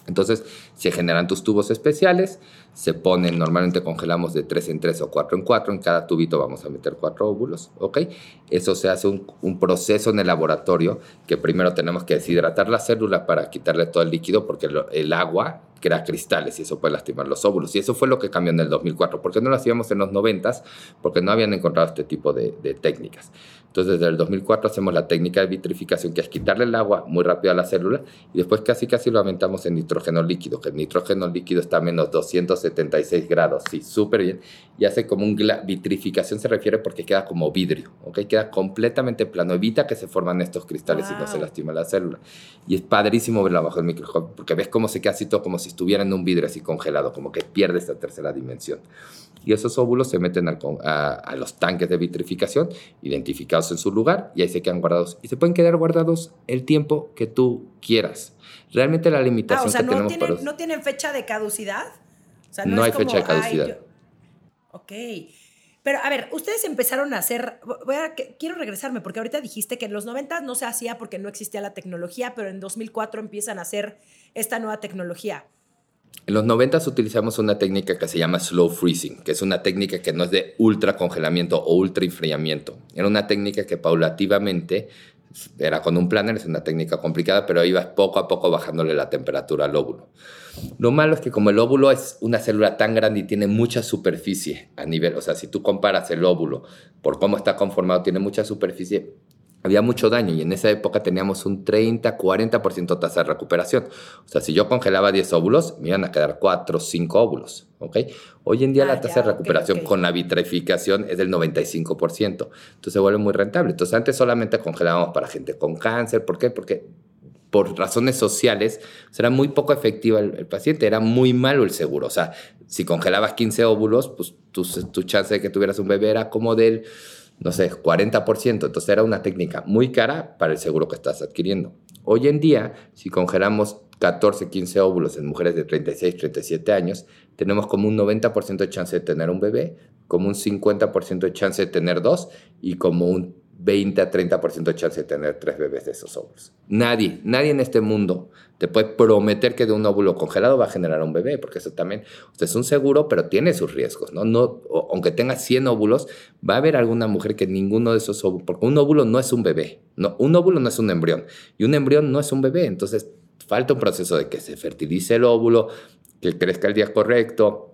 Entonces, se generan tus tubos especiales, se ponen, normalmente congelamos de 3 en 3 o 4 en 4, en cada tubito vamos a meter 4 óvulos, ¿ok? Eso se hace un, un, proceso en el laboratorio que primero tenemos que deshidratar la célula para quitarle todo el líquido porque el, el agua crea cristales y eso puede lastimar los óvulos. Y eso fue lo que cambió en el 2004. ¿Por qué no lo hacíamos en los 90? Porque no habían encontrado este tipo de, de técnicas. Entonces, desde el 2004 hacemos la técnica de vitrificación, que es quitarle el agua muy rápido a la célula y después casi casi lo aumentamos en nitrógeno líquido, que el nitrógeno líquido está a menos 276 grados, sí, súper bien, y hace como un vitrificación se refiere porque queda como vidrio, ¿ok? Queda completamente plano, evita que se forman estos cristales y no se lastima la célula. Y es padrísimo verlo bajo el microscopio, porque ves cómo se queda así todo como si estuviera en un vidrio así congelado, como que pierde esta tercera dimensión y esos óvulos se meten a, los tanques de vitrificación identificados en su lugar y ahí se quedan guardados. Y se pueden quedar guardados el tiempo que tú quieras. Realmente la limitación ah, o sea, que no tenemos tienen, ¿No tienen fecha de caducidad? No, hay fecha de caducidad. Ok. Pero a ver, ustedes empezaron a hacer, voy a, quiero regresarme porque ahorita dijiste que en los 90 no se hacía porque no existía la tecnología, pero en 2004 empiezan a hacer esta nueva tecnología. En los 90 utilizamos una técnica que se llama slow freezing, que es una técnica que no es de ultra congelamiento o ultra enfriamiento. Era una técnica que paulativamente, era con un planner, es una técnica complicada, pero iba poco a poco bajándole la temperatura al óvulo. Lo malo es que como el óvulo es una célula tan grande y tiene mucha superficie a nivel, o sea, si tú comparas el óvulo por cómo está conformado, tiene mucha superficie, había mucho daño y en esa época teníamos un 30, 40% tasa de recuperación. O sea, si yo congelaba 10 óvulos, me iban a quedar 4, 5 óvulos. ¿ok? Hoy en día la ah, tasa de recuperación con la vitrificación es del 95%. Entonces se vuelve muy rentable. Entonces antes solamente congelábamos para gente con cáncer. ¿Por qué? Porque por razones sociales, era muy poco efectiva el, paciente, era muy malo el seguro. O sea, si congelabas 15 óvulos, pues tu, tu chance de que tuvieras un bebé era como del no sé, 40%. Entonces era una técnica muy cara para el seguro que estás adquiriendo. Hoy en día, si congelamos 14, 15 óvulos en mujeres de 36, 37 años, tenemos como un 90% de chance de tener un bebé, como un 50% de chance de tener dos y como un 20 a 30% de chance de tener tres bebés de esos óvulos. Nadie, nadie en este mundo te puede prometer que de un óvulo congelado va a generar un bebé, porque eso también es un seguro, pero tiene sus riesgos, ¿no? no aunque tenga 100 óvulos, va a haber alguna mujer que ninguno de esos óvulos, porque un óvulo no es un bebé, no, un óvulo no es un embrión, y un embrión no es un bebé, entonces falta un proceso de que se fertilice el óvulo, que crezca el día correcto,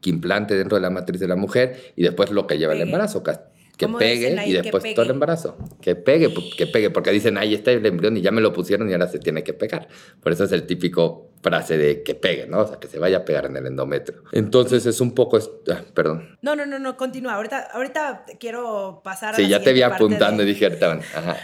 que implante dentro de la matriz de la mujer y después lo que lleva el embarazo, que pegue y después todo el embarazo. Que pegue, que pegue, porque dicen, ahí está el embrión y ya me lo pusieron y ahora se tiene que pegar. Por eso es el típico frase de que pegue, ¿no? O sea, que se vaya a pegar en el endometrio. Entonces es un poco, ah, perdón. No, no, no, no, continúa. Ahorita, ahorita quiero pasar a Sí, ya te vi apuntando y dije, ajá.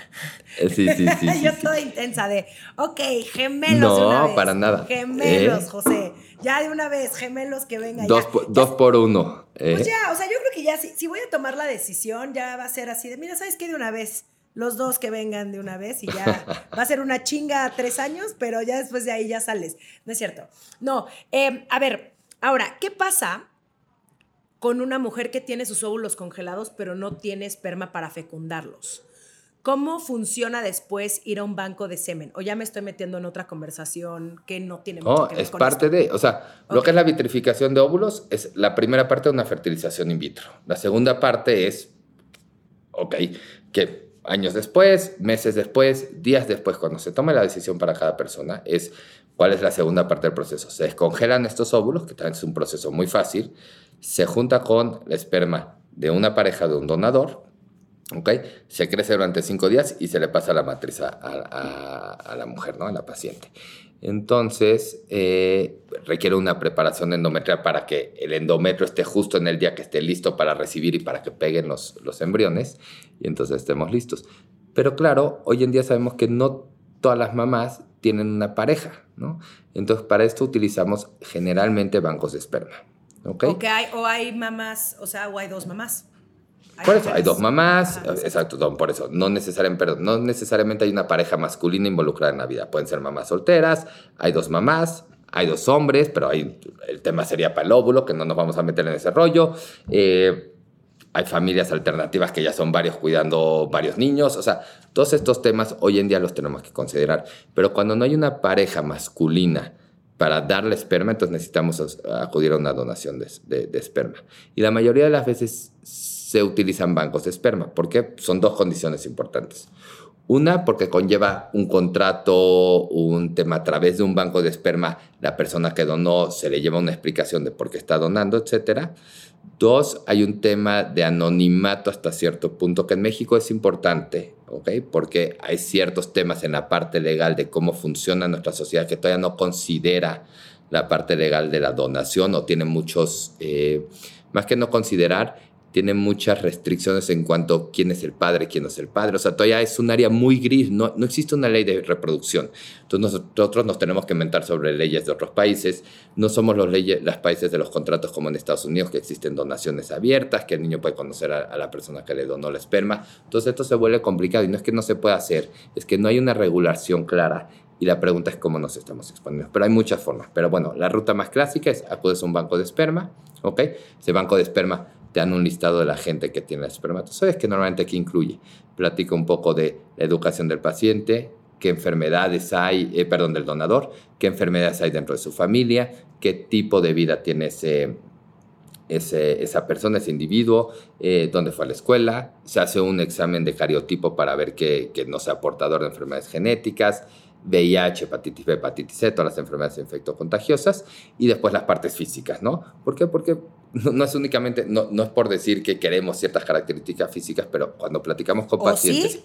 Eh, sí, sí, sí. Yo toda intensa de, ok, gemelos No, una vez. para nada. Gemelos, ¿Eh? José. Ya de una vez, gemelos que vengan. Dos, Por, dos por uno. ¿eh? Pues ya, o sea, yo creo que ya, si, si voy a tomar la decisión, ya va a ser así de, mira, ¿sabes qué? De una vez los dos que vengan de una vez y ya va a ser una chinga tres años, pero ya después de ahí ya sales. No es cierto. No, em, a ver, ahora, ¿qué pasa con una mujer que tiene sus óvulos congelados pero no tiene esperma para fecundarlos? ¿Cómo funciona después ir a un banco de semen? O ya me estoy metiendo en otra conversación que no tiene mucho oh, que ver es parte de, o sea, lo que es la vitrificación de óvulos es la primera parte de una fertilización in vitro. La segunda parte es, ok, que años después, meses después, días después, cuando se tome la decisión para cada persona, es cuál es la segunda parte del proceso. Se descongelan estos óvulos, que también es un proceso muy fácil, se junta con el esperma de una pareja de un donador, ¿ok? Se crece durante cinco días y se le pasa la matriz a, a la mujer, ¿no? A la paciente. Entonces, eh, requiere una preparación endometrial para que el endometrio esté justo en el día que esté listo para recibir y para que peguen los, los embriones y entonces estemos listos. Pero claro, hoy en día sabemos que no todas las mamás tienen una pareja, ¿no? Entonces, para esto utilizamos generalmente bancos de esperma. ¿ok? hay, o hay mamás, o sea, o hay dos mamás. Por eso, hay dos mamás, exacto, por eso, no necesariamente, no necesariamente hay una pareja masculina involucrada en la vida, pueden ser mamás solteras, hay dos mamás, hay dos hombres, pero hay, el tema sería para el óvulo, que no nos vamos a meter en ese rollo. Eh, hay familias alternativas que ya son varios cuidando varios niños, o sea, todos estos temas hoy en día los tenemos que considerar, pero cuando no hay una pareja masculina, para darle esperma, entonces necesitamos acudir a una donación de, de esperma. Y la mayoría de las veces se utilizan bancos de esperma, porque son dos condiciones importantes. Una, porque conlleva un contrato, un tema a través de un banco de esperma, la persona que donó se le lleva una explicación de por qué está donando, etc. Dos, hay un tema de anonimato hasta cierto punto que en México es importante, ¿ok? Porque hay ciertos temas en la parte legal de cómo funciona nuestra sociedad que todavía no considera la parte legal de la donación o tiene muchos, eh, más que no considerar, tiene muchas restricciones en cuanto a quién es el padre, quién no es el padre. O sea, todavía es un área muy gris, no, no existe una ley de reproducción. Entonces nosotros nos tenemos que inventar sobre leyes de otros países. No somos los, leyes, países de los contratos como en Estados Unidos, que existen donaciones abiertas, que el niño puede conocer a, a la persona que le donó la esperma. Entonces esto se vuelve complicado y no es que no se pueda hacer, es que no hay una regulación clara y la pregunta es cómo nos estamos exponiendo. Pero hay muchas formas. Pero bueno, la ruta más clásica es acudes a un banco de esperma, ¿ok? Ese banco de esperma te dan un listado de la gente que tiene espermatozoides, que normalmente aquí incluye. Platico un poco de la educación del paciente, qué enfermedades hay, eh, perdón, del donador, qué enfermedades hay dentro de su familia, qué tipo de vida tiene ese, ese, esa persona, ese individuo, eh, dónde fue a la escuela, se hace un examen de cariotipo para ver que, que no sea portador de enfermedades genéticas, VIH, hepatitis B, hepatitis C, todas las enfermedades infectocontagiosas y después las partes físicas, ¿no? ¿Por qué? Porque no, es únicamente, no, no, es por decir que queremos ciertas características físicas, pero cuando platicamos con ¿O pacientes... Sí?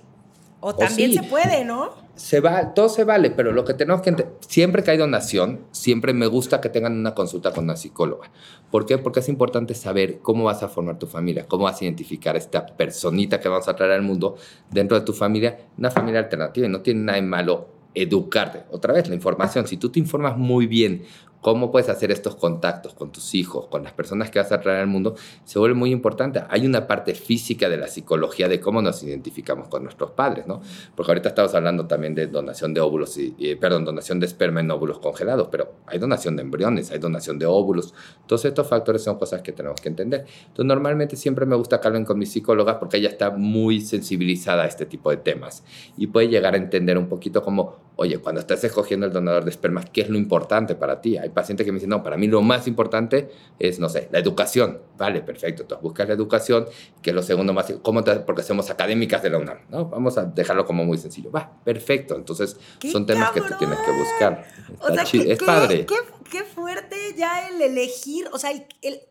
O también se puede, ¿no? Se va, todo se vale, pero lo que tenemos que siempre que hay donación, siempre me gusta que tengan una consulta con una psicóloga. ¿Por qué? Porque es importante saber cómo vas a formar tu familia, cómo vas a identificar esta personita que vamos a traer al mundo dentro de tu familia, una familia alternativa y no tiene nada de malo educarte. Otra vez, la información. Si tú te informas muy bien cómo puedes hacer estos contactos con tus hijos, con las personas que vas a traer al mundo, se vuelve muy importante. Hay una parte física de la psicología de cómo nos identificamos con nuestros padres, ¿no? Porque ahorita estamos hablando también de donación de óvulos, y, perdón, donación de esperma en óvulos congelados, pero hay donación de embriones, hay donación de óvulos. Todos estos factores son cosas que tenemos que entender. Entonces, normalmente siempre me gusta que hablen con mi psicóloga porque ella está muy sensibilizada a este tipo de temas y puede llegar a entender un poquito como, oye, cuando estás escogiendo el donador de esperma, ¿qué es lo importante para ti? Hay pacientes que me dicen, no, para mí lo más importante es, no sé, la educación. Vale, perfecto. Entonces buscas la educación, que es lo segundo más, ¿cómo te, porque somos académicas de la UNAM, ¿no? Vamos a dejarlo como muy sencillo. Va, perfecto. Entonces son temas que tú tienes que buscar. O sea, es padre. Qué, qué, fuerte ya el elegir, o sea, el, el,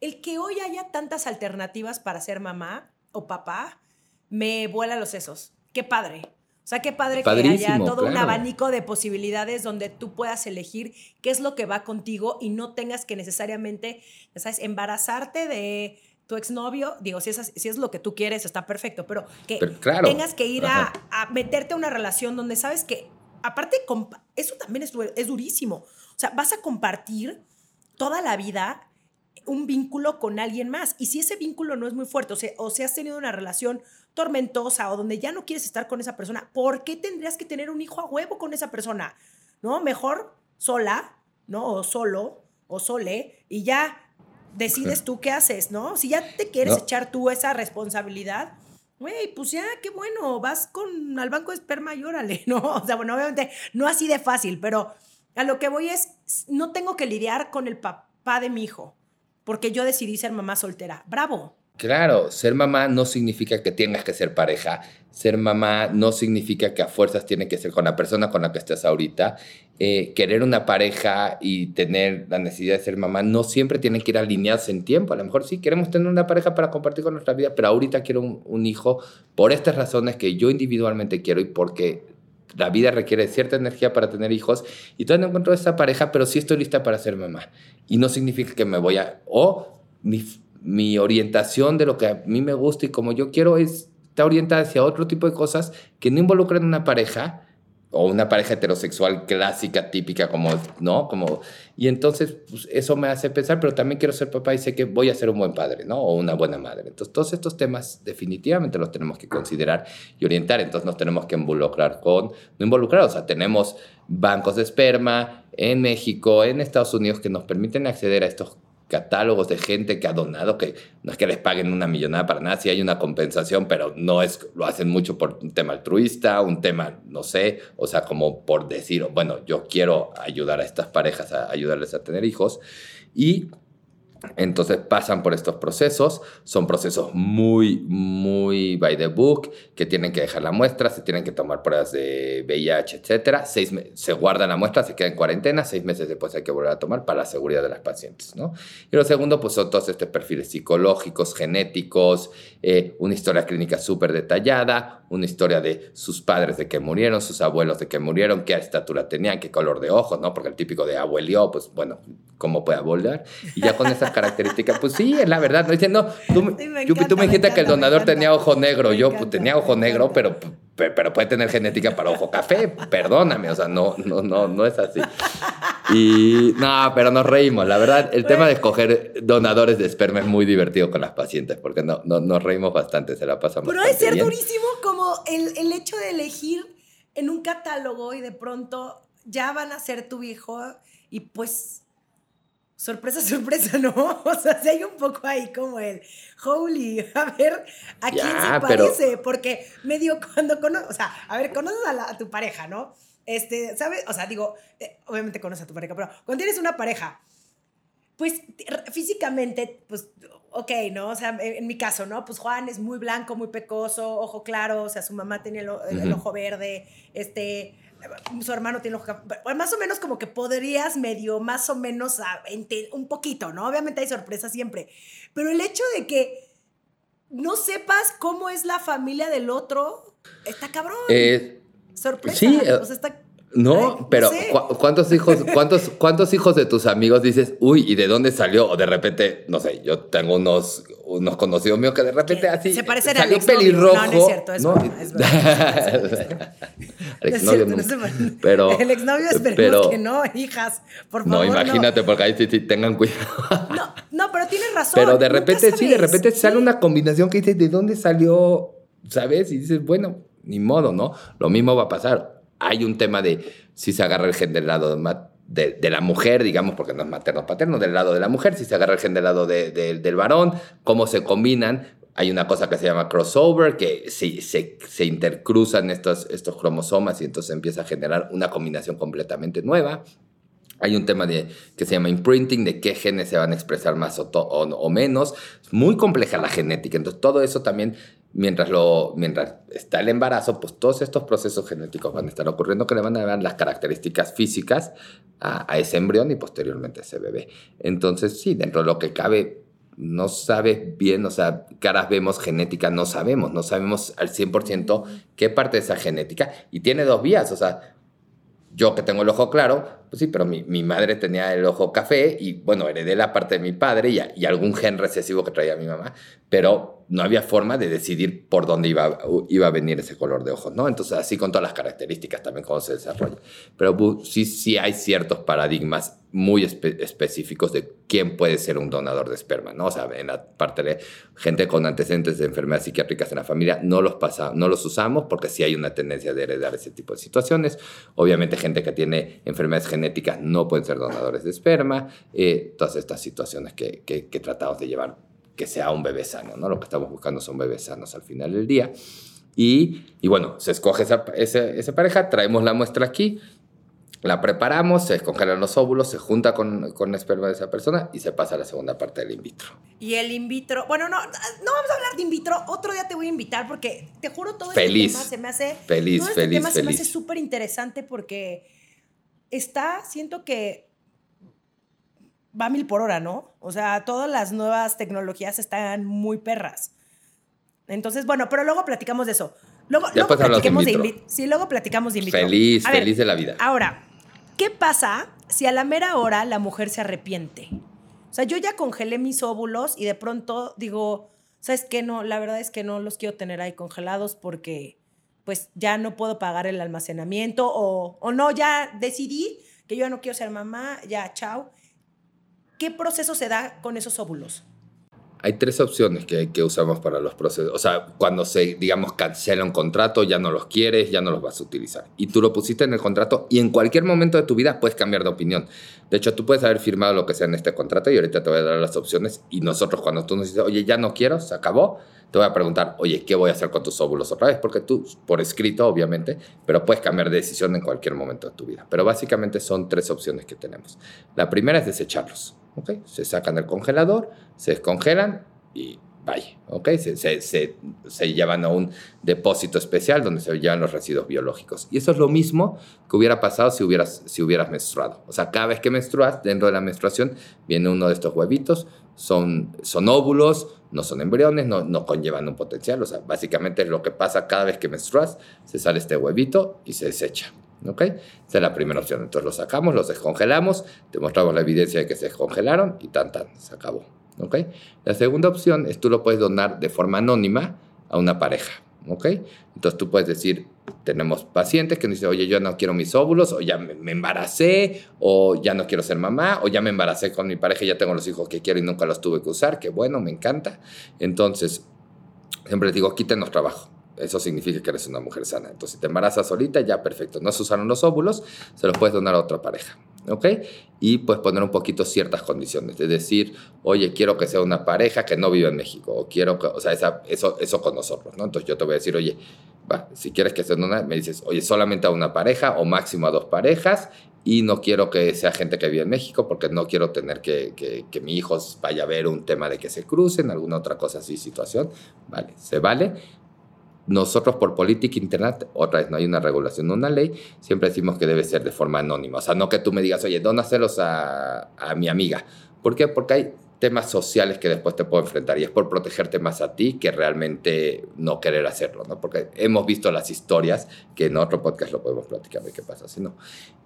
el que hoy haya tantas alternativas para ser mamá o papá, me vuela los sesos. Qué padre. O sea, qué padre que haya todo un abanico de posibilidades donde tú puedas elegir qué es lo que va contigo y no tengas que necesariamente, ¿sabes?, embarazarte de tu exnovio. Digo, si es, si es lo que tú quieres, está perfecto, pero que tengas que ir a, meterte a una relación donde sabes que, aparte, eso también es, es durísimo. O sea, vas a compartir toda la vida un vínculo con alguien más. Y si ese vínculo no es muy fuerte, o sea, o si has tenido una relación tormentosa o donde ya no quieres estar con esa persona, ¿por qué tendrías que tener un hijo a huevo con esa persona? ¿No? Mejor sola, ¿no? O solo, o sole, y ya decides tú qué haces, ¿no? Si ya te quieres echar tú esa responsabilidad, güey, pues ya, qué bueno, vas con al banco de esperma y órale, ¿no? O sea, bueno, obviamente no así de fácil, pero a lo que voy es, no tengo que lidiar con el papá de mi hijo, porque yo decidí ser mamá soltera. Bravo, Claro, ser mamá no significa que tengas que ser pareja. Ser mamá no significa que a fuerzas tiene que ser con la persona con la que estés ahorita. Eh, querer una pareja y tener la necesidad de ser mamá no siempre tiene que ir alineados en tiempo. A lo mejor sí queremos tener una pareja para compartir con nuestra vida, pero ahorita quiero un, hijo por estas razones que yo individualmente quiero y porque la vida requiere cierta energía para tener hijos y todavía no encuentro esa pareja, pero sí estoy lista para ser mamá. Y no significa que me voy a... O mi orientación de lo que a mí me gusta y como yo quiero es, está orientada hacia otro tipo de cosas que no involucran una pareja o una pareja heterosexual clásica, típica, como, ¿no? Como, y entonces pues, eso me hace pensar, pero también quiero ser papá y sé que voy a ser un buen padre, ¿no? O una buena madre. Entonces, todos estos temas definitivamente los tenemos que considerar y orientar. Entonces, nos tenemos que involucrar con, no involucrar, o sea, tenemos bancos de esperma en México, en Estados Unidos, que nos permiten acceder a estos catálogos de gente que ha donado, que no es que les paguen una millonada para nada, sí hay una compensación, pero no es, lo hacen mucho por un tema altruista, un tema, no sé, o sea, como por decir, bueno, yo quiero ayudar a estas parejas, a ayudarles a tener hijos. Y Entonces pasan por estos procesos, son procesos muy, muy by the book, que tienen que dejar la muestra, se tienen que tomar pruebas de VIH, etc. Seis se guarda la muestra, se queda en cuarentena, seis meses después hay que volver a tomar para la seguridad de las pacientes. ¿no? Y lo segundo, pues son todos estos perfiles psicológicos, genéticos, eh, una historia clínica súper detallada, una historia de sus padres de que murieron, sus abuelos de que murieron, qué estatura tenían, qué color de ojos, ¿no? porque el típico de abuelio, pues bueno, ¿cómo puede volver? Y ya con esas características, pues sí, es la verdad, no diciendo, tú, me, tú me dijiste que el donador tenía ojo negro, yo pues tenía ojo negro, pero, pero puede tener genética para ojo café, perdóname, o sea, no, no, no, no es así. Y no, pero nos reímos, la verdad, el tema de escoger donadores de esperma es muy divertido con las pacientes, porque no, no, nos reímos bastante, se la pasamos. Pero debe ser durísimo como el, el hecho de elegir en un catálogo y de pronto ya van a ser tu hijo y pues sorpresa, sorpresa, ¿no? O sea, si hay un poco ahí como el, holy, a ver, ¿a quién se parece? Porque medio cuando conoces, o sea, a ver, conoces a, tu pareja, ¿no? Este, ¿sabes? O sea, digo, eh, obviamente conoces a tu pareja, pero cuando tienes una pareja, pues físicamente, pues, ok, ¿no? O sea, en mi caso, ¿no? Pues Juan es muy blanco, muy pecoso, ojo claro, o sea, su mamá tenía el ojo verde, este, su hermano tiene pues, más o menos como que podrías medio, más o menos, un poquito, ¿no? Obviamente hay sorpresas siempre, pero el hecho de que no sepas cómo es la familia del otro, está cabrón. Eh, Sorpresa. Sí, o sea, está no, pero ¿cuántos hijos, cuántos, cuántos hijos de tus amigos dices, uy, ¿y de dónde salió? O de repente, no sé, yo tengo unos, unos conocidos míos que de repente así se parecen salió al pelirrojo. No, no es cierto, es, ¿no? es verdad. el exnovio no, pero el exnovio esperemos pero, que no, hijas, por favor. No, imagínate, porque ahí sí, sí, tengan cuidado. no, no, pero tienes razón. Pero de repente sí, de repente sale una combinación que dices, ¿de dónde salió? ¿Sabes? Y dices, bueno, ni modo, ¿no? Lo mismo va a pasar hay un tema de si se agarra el gen del lado de, la mujer, digamos, porque no es materno paterno, del lado de la mujer, si se agarra el gen del lado de, del varón, cómo se combinan. Hay una cosa que se llama crossover, que se, se, se intercruzan estos, estos cromosomas y entonces empieza a generar una combinación completamente nueva. Hay un tema de, que se llama imprinting, de qué genes se van a expresar más o, o, menos. Es muy compleja la genética. Entonces, todo eso también mientras, lo, mientras está el embarazo, pues todos estos procesos genéticos van a estar ocurriendo que le van a dar las características físicas a, ese embrión y posteriormente a ese bebé. Entonces, sí, dentro de lo que cabe, no sabes bien, o sea, caras vemos genética, no sabemos, no sabemos al 100% qué parte de esa genética. Y tiene dos vías, o sea, yo que tengo el ojo claro, pues sí, pero mi, mi, madre tenía el ojo café y bueno, heredé la parte de mi padre y, y, algún gen recesivo que traía mi mamá, pero no había forma de decidir por dónde iba, iba a venir ese color de ojos, ¿no? Entonces, así con todas las características también cómo se desarrolla. Pero sí, sí hay ciertos paradigmas muy específicos de quién puede ser un donador de esperma, ¿no? O sea, en la parte de gente con antecedentes de enfermedades psiquiátricas en la familia no los pasa, no los usamos porque sí hay una tendencia de heredar ese tipo de situaciones. Obviamente, gente que tiene enfermedades genéticas no pueden ser donadores de esperma. Eh, todas estas situaciones que, que, que tratamos de llevar que sea un bebé sano, ¿no? Lo que estamos buscando son bebés sanos al final del día. Y, y bueno, se escoge esa, esa, pareja, traemos la muestra aquí, la preparamos, se descongelan los óvulos, se junta con, con esperma de esa persona y se pasa a la segunda parte del in vitro. Y el in vitro, bueno, no, no vamos a hablar de in vitro, otro día te voy a invitar porque te juro todo feliz, este tema se me hace... Feliz, todo este feliz, tema se me hace súper interesante porque está, siento que va a mil por hora, ¿no? O sea, todas las nuevas tecnologías están muy perras. Entonces, bueno, pero luego platicamos de eso. Luego, luego platicamos de, Sí, luego platicamos de in Feliz, feliz de la vida. Ahora, ¿qué pasa si a la mera hora la mujer se arrepiente? O sea, yo ya congelé mis óvulos y de pronto digo, ¿sabes qué? No, la verdad es que no los quiero tener ahí congelados porque pues ya no puedo pagar el almacenamiento o, o no, ya decidí que yo ya no quiero ser mamá, ya, chao. ¿Qué proceso se da con esos óvulos? Hay tres opciones que, que, usamos para los procesos. O sea, cuando se, digamos, cancela un contrato, ya no los quieres, ya no los vas a utilizar. Y tú lo pusiste en el contrato y en cualquier momento de tu vida puedes cambiar de opinión. De hecho, tú puedes haber firmado lo que sea en este contrato y ahorita te voy a dar las opciones. Y nosotros, cuando tú nos dices, oye, ya no quiero, se acabó, te voy a preguntar, oye, ¿qué voy a hacer con tus óvulos otra vez? Porque tú, por escrito, obviamente, pero puedes cambiar de decisión en cualquier momento de tu vida. Pero básicamente son tres opciones que tenemos. La primera es desecharlos ¿ok? Se sacan del congelador, se descongelan y vaya, ¿ok? Se, se, se, llevan a un depósito especial donde se llevan los residuos biológicos. Y eso es lo mismo que hubiera pasado si hubieras, si hubieras menstruado. O sea, cada vez que menstruas, dentro de la menstruación, viene uno de estos huevitos, son, son óvulos, no son embriones, no, no conllevan un potencial. O sea, básicamente lo que pasa cada vez que menstruas, se sale este huevito y se desecha. ¿Ok? Esa es la primera opción. Entonces los sacamos, los descongelamos, te mostramos la evidencia de que se descongelaron y tan, tan, se acabó. ¿Ok? La segunda opción es tú lo puedes donar de forma anónima a una pareja. ¿Ok? Entonces tú puedes decir, tenemos pacientes que dicen, oye, yo no quiero mis óvulos, o ya me embaracé, o ya no quiero ser mamá, o ya me embaracé con mi pareja y ya tengo los hijos que quiero y nunca los tuve que usar, que bueno, me encanta. Entonces, siempre les digo, quítenos trabajo. Eso significa que eres una mujer sana. Entonces, si te embarazas solita, ya perfecto. No se usaron los óvulos, se los puedes donar a otra pareja. ¿Ok? Y puedes poner un poquito ciertas condiciones. Es decir, oye, quiero que sea una pareja que no viva en México. O quiero que, o sea, eso, eso con nosotros, ¿no? Entonces yo te voy a decir, oye, va, si quieres que sea una, me dices, oye, solamente a una pareja o máximo a dos parejas. Y no quiero que sea gente que vive en México porque no quiero tener que, que, que mi hijo vaya a ver un tema de que se crucen, alguna otra cosa así, situación. Vale, se vale nosotros por política interna, otra vez no hay una regulación, una ley, siempre decimos que debe ser de forma anónima. O sea, no que tú me digas, oye, dónaselos a, a mi amiga. ¿Por qué? Porque hay temas sociales que después te puedo enfrentar y es por protegerte más a ti que realmente no querer hacerlo, ¿no? Porque hemos visto las historias que en otro podcast lo podemos platicar de qué pasa si no.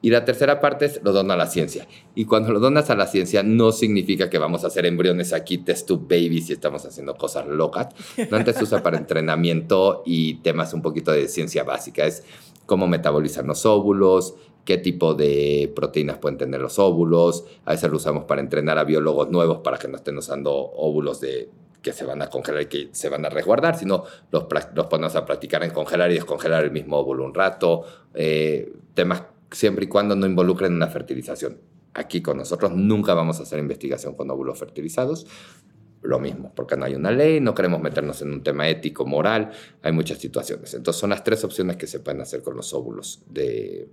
Y la tercera parte es lo dona a la ciencia. Y cuando lo donas a la ciencia no significa que vamos a hacer embriones aquí, test tube babies y estamos haciendo cosas locas. No antes se usa para entrenamiento y temas un poquito de ciencia básica. Es cómo metabolizar los óvulos, qué tipo de proteínas pueden tener los óvulos. A veces lo usamos para entrenar a biólogos nuevos para que no estén usando óvulos de, que se van a congelar y que se van a resguardar, sino los, ponemos a practicar en congelar y descongelar el mismo óvulo un rato. Eh, temas siempre y cuando no involucren una fertilización. Aquí con nosotros nunca vamos a hacer investigación con óvulos fertilizados. Lo mismo, porque no hay una ley, no queremos meternos en un tema ético, moral, hay muchas situaciones. Entonces son las tres opciones que se pueden hacer con los óvulos de,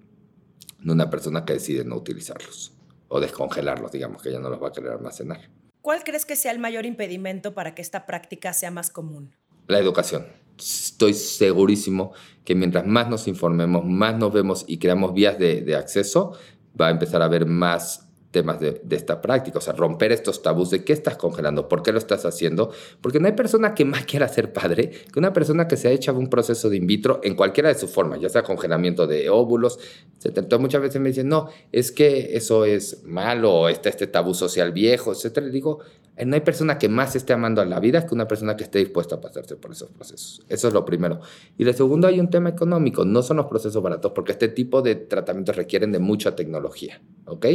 de una persona que decide no utilizarlos o descongelarlos, digamos que ya no los va a querer almacenar. ¿Cuál crees que sea el mayor impedimento para que esta práctica sea más común? La educación. Estoy segurísimo que mientras más nos informemos, más nos vemos y creamos vías de, de acceso, va a empezar a haber más temas de, esta práctica, o sea, romper estos tabús de qué estás congelando, por qué lo estás haciendo, porque no hay persona que más quiera ser padre que una persona que se ha hecho un proceso de in vitro en cualquiera de sus formas, ya sea congelamiento de óvulos, etc. Entonces muchas veces me dicen, no, es que eso es malo, está este tabú social viejo, etc. Le digo, no hay persona que más esté amando a la vida que una persona que esté dispuesta a pasarse por esos procesos. Eso es lo primero. Y lo segundo, hay un tema económico. No son los procesos baratos porque este tipo de tratamientos requieren de mucha tecnología, ¿ok?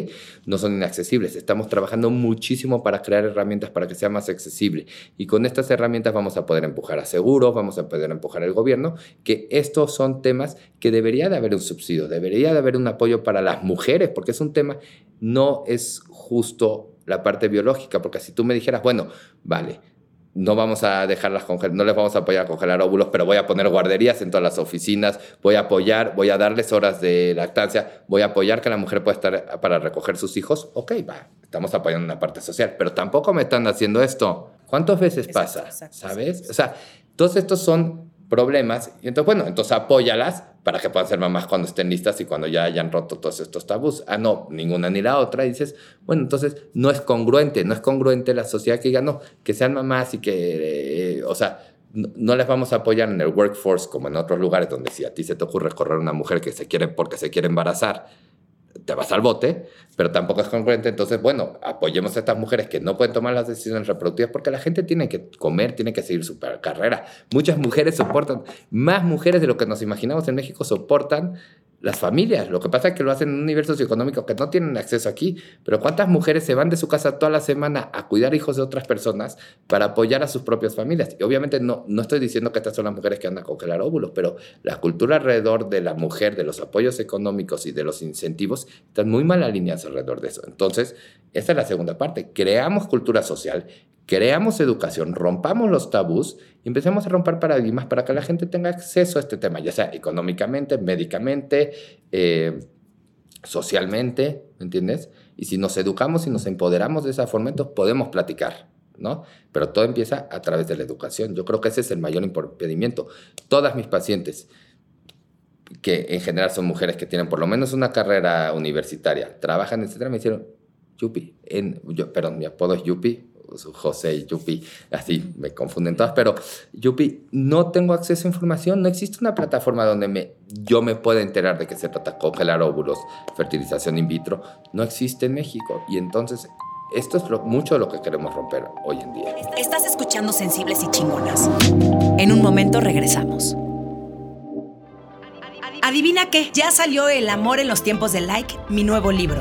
No son inaccesibles. Estamos trabajando muchísimo para crear herramientas para que sea más accesible. Y con estas herramientas vamos a poder empujar a seguros, vamos a poder empujar al gobierno, que estos son temas que debería de haber un subsidio, debería de haber un apoyo para las mujeres, porque es un tema, no es justo la parte biológica, porque si tú me dijeras, bueno, vale, no vamos a dejarlas congelar, no les vamos a apoyar a congelar óvulos, pero voy a poner guarderías en todas las oficinas, voy a apoyar, voy a darles horas de lactancia, voy a apoyar que la mujer pueda estar para recoger sus hijos. Ok, va, estamos apoyando una parte social, pero tampoco me están haciendo esto. ¿Cuántas veces exacto, pasa? Exacto, ¿Sabes? O sea, todos estos son problemas y entonces, bueno, entonces apóyalas para que puedan ser mamás cuando estén listas y cuando ya hayan roto todos estos tabús. Ah, no, ninguna ni la otra. Y dices, bueno, entonces no es congruente, no es congruente la sociedad que diga, no, que sean mamás y que, eh, o sea, no, no, les vamos a apoyar en el workforce como en otros lugares donde si a ti se te ocurre correr una mujer que se quiere porque se quiere embarazar, te vas al bote, pero tampoco es congruente. Entonces, bueno, apoyemos a estas mujeres que no pueden tomar las decisiones reproductivas porque la gente tiene que comer, tiene que seguir su carrera. Muchas mujeres soportan, más mujeres de lo que nos imaginamos en México soportan las familias. Lo que pasa es que lo hacen en un nivel socioeconómico que no tienen acceso aquí. Pero ¿cuántas mujeres se van de su casa toda la semana a cuidar hijos de otras personas para apoyar a sus propias familias? Y obviamente no, no estoy diciendo que estas son las mujeres que andan a congelar óvulos, pero la cultura alrededor de la mujer, de los apoyos económicos y de los incentivos están muy mal alineadas alrededor de eso. Entonces, esta es la segunda parte. Creamos cultura social creamos educación, rompamos los tabús y empecemos a romper paradigmas para que la gente tenga acceso a este tema, ya sea económicamente, médicamente, eh, socialmente, ¿me entiendes? Y si nos educamos y nos empoderamos de esa forma, entonces podemos platicar, ¿no? Pero todo empieza a través de la educación. Yo creo que ese es el mayor impedimento. Todas mis pacientes, que en general son mujeres que tienen por lo menos una carrera universitaria, trabajan, etcétera, me hicieron, Yupi, en, yo, perdón, mi apodo es Yupi, José y Yupi, así me confunden todas, pero Yupi, no tengo acceso a información, no existe una plataforma donde me, yo me pueda enterar de que se trata congelar óvulos, fertilización in vitro, no existe en México. Y entonces, esto es mucho de lo que queremos romper hoy en día. Estás escuchando Sensibles y Chingonas. En un momento regresamos. Adivina qué, ya salió El amor en los tiempos de like, mi nuevo libro.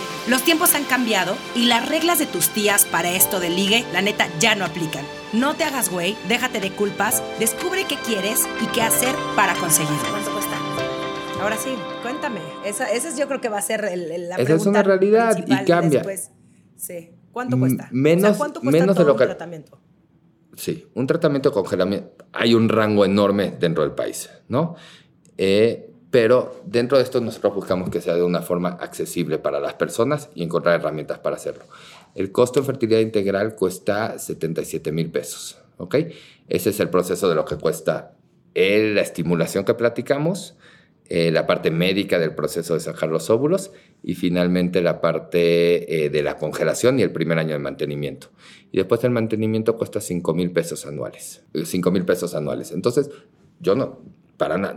Los tiempos han cambiado y las reglas de tus tías para esto de ligue, la neta, ya no aplican. No te hagas güey, déjate de culpas, descubre qué quieres y qué hacer para conseguirlo. ¿Cuánto cuesta? Ahora sí, cuéntame. Esa, esa yo creo que va a ser el, la Esa es una realidad y cambia. sí. ¿Cuánto cuesta? Menos, ¿cuánto cuesta menos de lo un tratamiento? Sí, un tratamiento de congelamiento. Hay un rango enorme dentro del país, ¿no? Eh, pero dentro de esto nosotros buscamos que sea de una forma accesible para las personas y encontrar herramientas para hacerlo. El costo en fertilidad integral cuesta 77 mil pesos, ¿ok? Ese es el proceso de lo que cuesta la estimulación que platicamos, eh, la parte médica del proceso de sacar los óvulos y finalmente la parte eh, de la congelación y el primer año de mantenimiento. Y después el mantenimiento cuesta 5 mil pesos anuales. 5 mil pesos anuales. Entonces, yo no,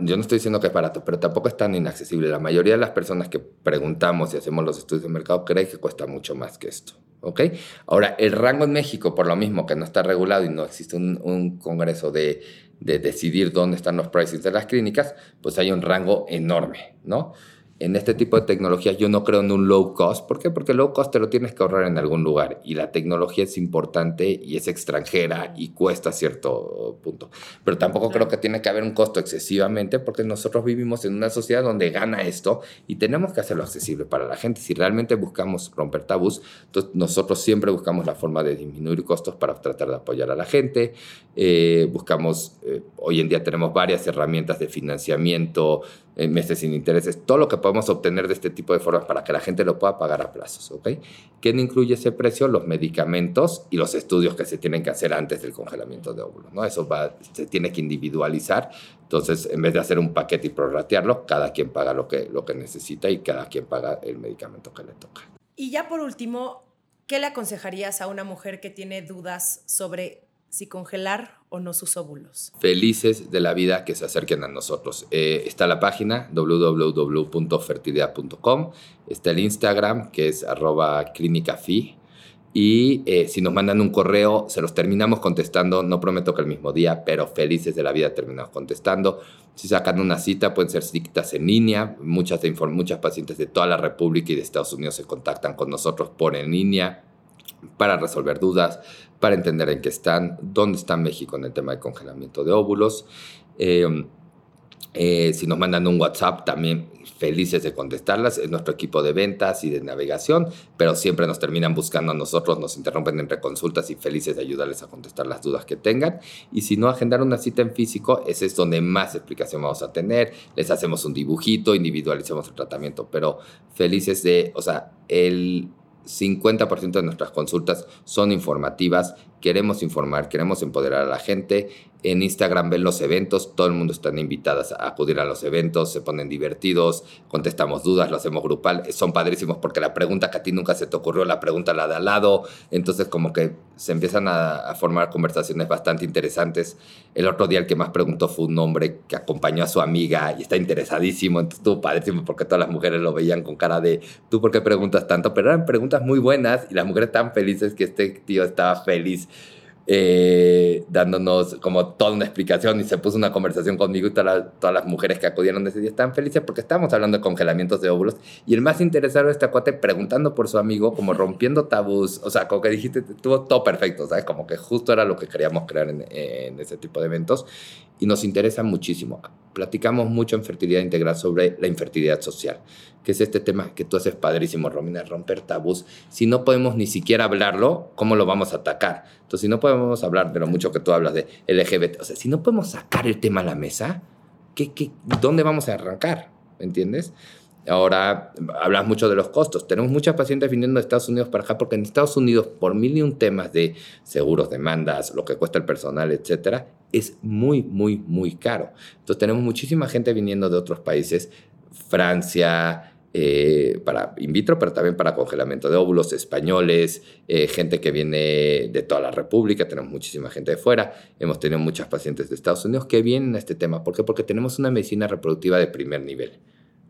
yo no estoy diciendo que es barato, pero tampoco es tan inaccesible. La mayoría de las personas que preguntamos y hacemos los estudios de mercado creen que cuesta mucho más que esto. ¿ok? Ahora, el rango en México, por lo mismo que no está regulado y no existe un, congreso de, de, decidir dónde están los pricings de las clínicas, pues hay un rango enorme, ¿no? En este tipo de tecnologías yo no creo en un low cost. ¿Por qué? Porque low cost te lo tienes que ahorrar en algún lugar y la tecnología es importante y es extranjera y cuesta cierto punto. Pero tampoco creo que tiene que haber un costo excesivamente porque nosotros vivimos en una sociedad donde gana esto y tenemos que hacerlo accesible para la gente. Si realmente buscamos romper tabús, entonces nosotros siempre buscamos la forma de disminuir costos para tratar de apoyar a la gente. Eh, buscamos, eh, hoy en día tenemos varias herramientas de financiamiento, en meses sin intereses, todo lo que podemos obtener de este tipo de formas para que la gente lo pueda pagar a plazos, ¿ok? ¿Qué incluye ese precio? Los medicamentos y los estudios que se tienen que hacer antes del congelamiento de óvulos, ¿no? Eso va, se tiene que individualizar, entonces en vez de hacer un paquete y prorratearlo, cada quien paga lo que, lo que necesita y cada quien paga el medicamento que le toca. Y ya por último, ¿qué le aconsejarías a una mujer que tiene dudas sobre si congelar no sus óvulos. Felices de la vida que se acerquen a nosotros. Eh, está la página www.fertilidad.com, está el Instagram que es arroba clínicafi y eh, si nos mandan un correo se los terminamos contestando, no prometo que el mismo día, pero felices de la vida terminamos contestando. Si sacan una cita pueden ser citas en línea, muchas, muchas pacientes de toda la República y de Estados Unidos se contactan con nosotros por en línea para resolver dudas, para entender en qué están, dónde está México en el tema de congelamiento de óvulos. Eh, eh, si nos mandan un WhatsApp, también felices de contestarlas. Es nuestro equipo de ventas y de navegación, pero siempre nos terminan buscando a nosotros, nos interrumpen entre consultas y felices de ayudarles a contestar las dudas que tengan. Y si no, agendar una cita en físico, ese es donde más explicación vamos a tener. Les hacemos un dibujito, individualizamos el tratamiento, pero felices de, o sea, el 50% de nuestras consultas son informativas, queremos informar, queremos empoderar a la gente en Instagram ven los eventos, todo el mundo están invitadas a acudir a los eventos, se ponen divertidos, contestamos dudas, lo hacemos grupal, son padrísimos porque la pregunta que a ti nunca se te ocurrió, la pregunta la de al lado, entonces como que se empiezan a, formar conversaciones bastante interesantes. El otro día el que más preguntó fue un hombre que acompañó a su amiga y está interesadísimo, entonces estuvo padrísimo porque todas las mujeres lo veían con cara de, ¿tú por qué preguntas tanto? Pero eran preguntas muy buenas y las mujeres tan felices que este tío estaba feliz eh, dándonos como toda una explicación y se puso una conversación conmigo y todas las, mujeres que acudieron ese día estaban felices porque estábamos hablando de congelamientos de óvulos y el más interesado de esta cuate preguntando por su amigo, como rompiendo tabús, o sea, como que dijiste, estuvo todo perfecto, ¿sabes? Como que justo era lo que queríamos crear en, en ese tipo de eventos y nos interesa muchísimo. Platicamos mucho en fertilidad integral sobre la infertilidad social, que es este tema que tú haces padrísimo, Romina, romper tabús. Si no podemos ni siquiera hablarlo, ¿cómo lo vamos a atacar? Entonces, si no podemos hablar de lo mucho que tú hablas de LGBT, o sea, si no podemos sacar el tema a la mesa, ¿qué, qué, dónde vamos a arrancar? ¿Me entiendes? Ahora hablas mucho de los costos. Tenemos muchas pacientes viniendo de Estados Unidos para acá porque en Estados Unidos, por mil y un temas de seguros, demandas, lo que cuesta el personal, etcétera, es muy, muy, muy caro. Entonces tenemos muchísima gente viniendo de otros países, Francia, eh, para in vitro, pero también para congelamiento de óvulos, españoles, eh, gente que viene de toda la República, tenemos muchísima gente de fuera, hemos tenido muchas pacientes de Estados Unidos que vienen a este tema. ¿Por qué? Porque tenemos una medicina reproductiva de primer nivel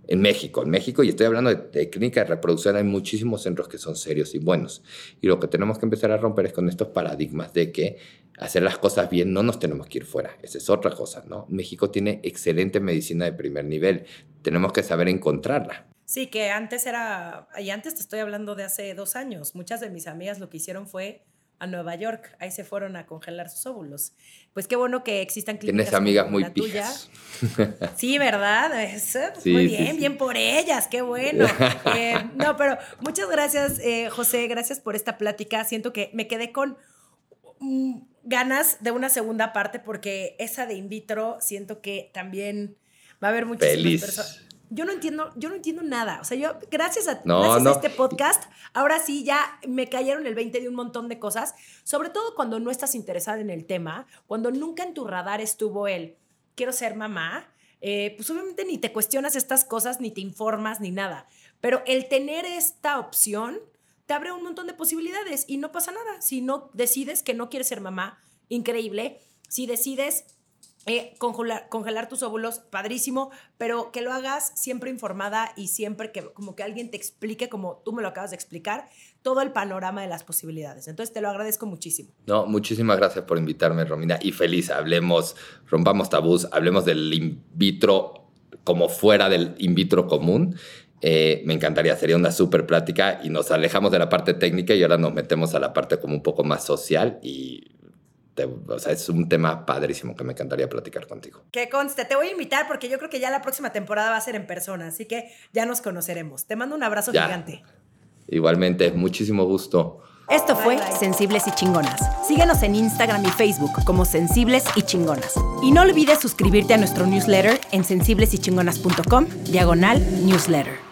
en México. En México, y estoy hablando de, clínica de reproducción, hay muchísimos centros que son serios y buenos. Y lo que tenemos que empezar a romper es con estos paradigmas de que hacer las cosas bien no nos tenemos que ir fuera. Esa es otra cosa, ¿no? México tiene excelente medicina de primer nivel. Tenemos que saber encontrarla. Sí, que antes era, y antes te estoy hablando de hace dos años, muchas de mis amigas lo que hicieron fue a Nueva York. Ahí se fueron a congelar sus óvulos. Pues qué bueno que existan clínicas. Tienes amigas muy pijas. Sí, ¿verdad? muy bien, bien por ellas, qué bueno. Eh, no, pero muchas gracias, eh, José, gracias por esta plática. Siento que me quedé con mm, ganas de una segunda parte porque esa de in vitro siento que también va a haber muchas personas yo no entiendo, yo no entiendo nada. O sea, yo, gracias a, este podcast, ahora sí ya me cayeron el 20 de un montón de cosas, sobre todo cuando no estás interesada en el tema, cuando nunca en tu radar estuvo el quiero ser mamá, eh, pues obviamente ni te cuestionas estas cosas, ni te informas, ni nada. Pero el tener esta opción te abre un montón de posibilidades y no pasa nada. Si no decides que no quieres ser mamá, increíble. Si decides eh, congelar, tus óvulos, padrísimo, pero que lo hagas siempre informada y siempre que como que alguien te explique, como tú me lo acabas de explicar, todo el panorama de las posibilidades. Entonces te lo agradezco muchísimo. No, muchísimas gracias por invitarme, Romina, y feliz, hablemos, rompamos tabús, hablemos del in vitro como fuera del in vitro común. Eh, me encantaría, sería una súper plática y nos alejamos de la parte técnica y ahora nos metemos a la parte como un poco más social y o sea, es un tema padrísimo que me encantaría platicar contigo. Que conste, te voy a invitar porque yo creo que ya la próxima temporada va a ser en persona, así que ya nos conoceremos. Te mando un abrazo gigante. Igualmente, muchísimo gusto. Esto fue Sensibles y Chingonas. Síguenos en Instagram y Facebook como Sensibles y Chingonas. Y no olvides suscribirte a nuestro newsletter en sensiblesychingonas.com, diagonal newsletter.